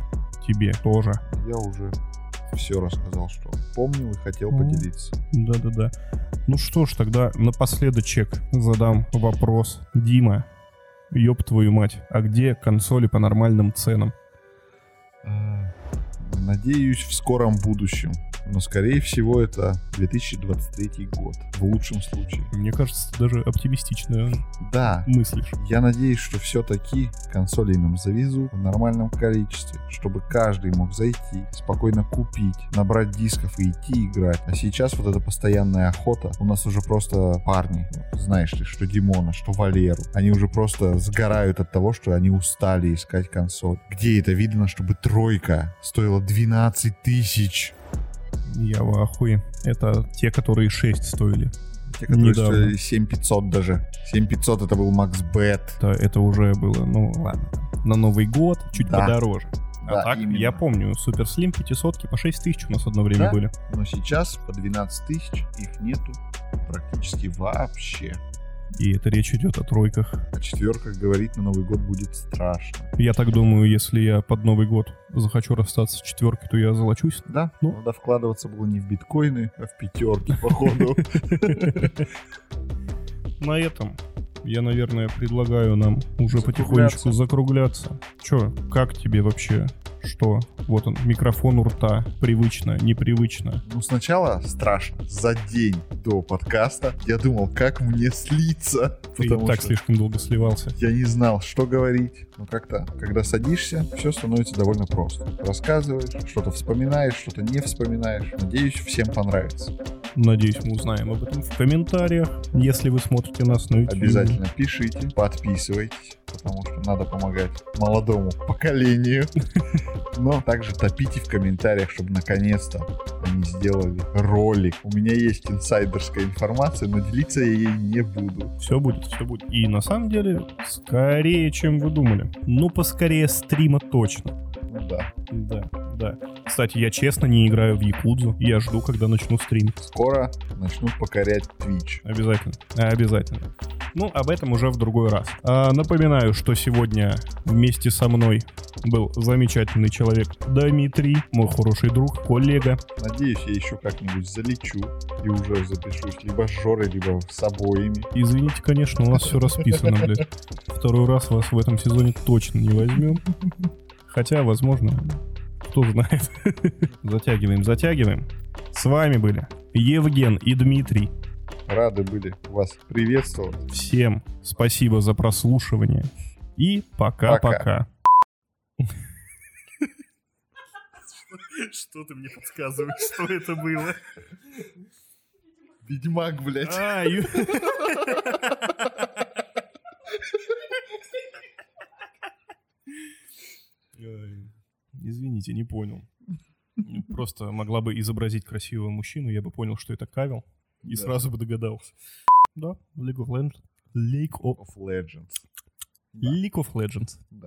Тебе тоже. Я уже все рассказал, что помнил и хотел Мгм. поделиться. Да-да-да. Ну что ж, тогда напоследочек задам вопрос. Дима, ёб твою мать, а где консоли по нормальным ценам? Надеюсь, в скором будущем. Но, скорее всего, это 2023 год. В лучшем случае. Мне кажется, ты даже оптимистично Да, мыслишь. я надеюсь, что все-таки консоли нам завезут в нормальном количестве, чтобы каждый мог зайти, спокойно купить, набрать дисков и идти играть. А сейчас вот эта постоянная охота, у нас уже просто парни, знаешь ли, что Димона, что Валеру, они уже просто сгорают от того, что они устали искать консоль. Где это видно, чтобы тройка стоила 12 тысяч? Я в ахуе. Это те, которые 6 стоили. Те, которые Недавно. стоили 7500 даже. 7500 это был Макс Бет. Это, это уже было, ну ладно, на Новый год чуть Да. подороже. А Да, так, именно. я помню, Супер Слим 500 по 6 тысяч у нас одно время Да. были. Но сейчас по 12 тысяч их нету практически вообще. И это речь идет о тройках. О четверках говорить на Новый год будет страшно. Я так думаю, если я под Новый год захочу расстаться с четверкой, то я золочусь. Да, Ну. надо вкладываться было не в биткоины, а в пятерки, походу. На этом я, наверное, предлагаю нам уже потихонечку закругляться. Чё, как тебе вообще? Что? Вот он, микрофон у рта. Привычно, непривычно. Ну, сначала страшно. За день до подкаста я думал, как мне слиться. Ты Потому так что слишком долго сливался. я не знал, что говорить. Но как-то, когда садишься, все становится довольно просто. Рассказываешь, что-то вспоминаешь, что-то не вспоминаешь. Надеюсь, всем понравится. Надеюсь, мы узнаем об этом в комментариях, если вы смотрите нас на YouTube. Обязательно пишите, подписывайтесь, потому что надо помогать молодому поколению. Но также топите в комментариях, чтобы наконец-то они сделали ролик. У меня есть инсайдерская информация, но делиться я ей не буду. Все будет, все будет. И на самом деле, скорее, чем вы думали. Ну, поскорее стрима точно. Да. Да, да. Кстати, я честно не играю в Якудзу. Я жду, когда начну стримить. Скоро начнут покорять Twitch. Обязательно. Обязательно. Ну, об этом уже в другой раз. А, напоминаю, что сегодня вместе со мной был замечательный человек Дмитрий, мой хороший друг, коллега. Надеюсь, я еще как-нибудь залечу и уже запишусь либо с Жорой, либо с обоими. Извините, конечно, у нас все расписано, блядь. Второй раз вас в этом сезоне точно не возьмем. Хотя, возможно, кто знает. Затягиваем, затягиваем. С вами были Евген и Дмитрий. Рады были вас приветствовать. Всем спасибо за прослушивание. И пока-пока. Что ты мне подсказываешь, что это было? Ведьмак, блядь. А, ю- Ой, Извините, не понял. Просто могла бы изобразить красивого мужчину, я бы понял, что это Кавел, и Да. сразу бы догадался. Да, League of Legends. League of, Of Legends. Да. League of Legends. Да.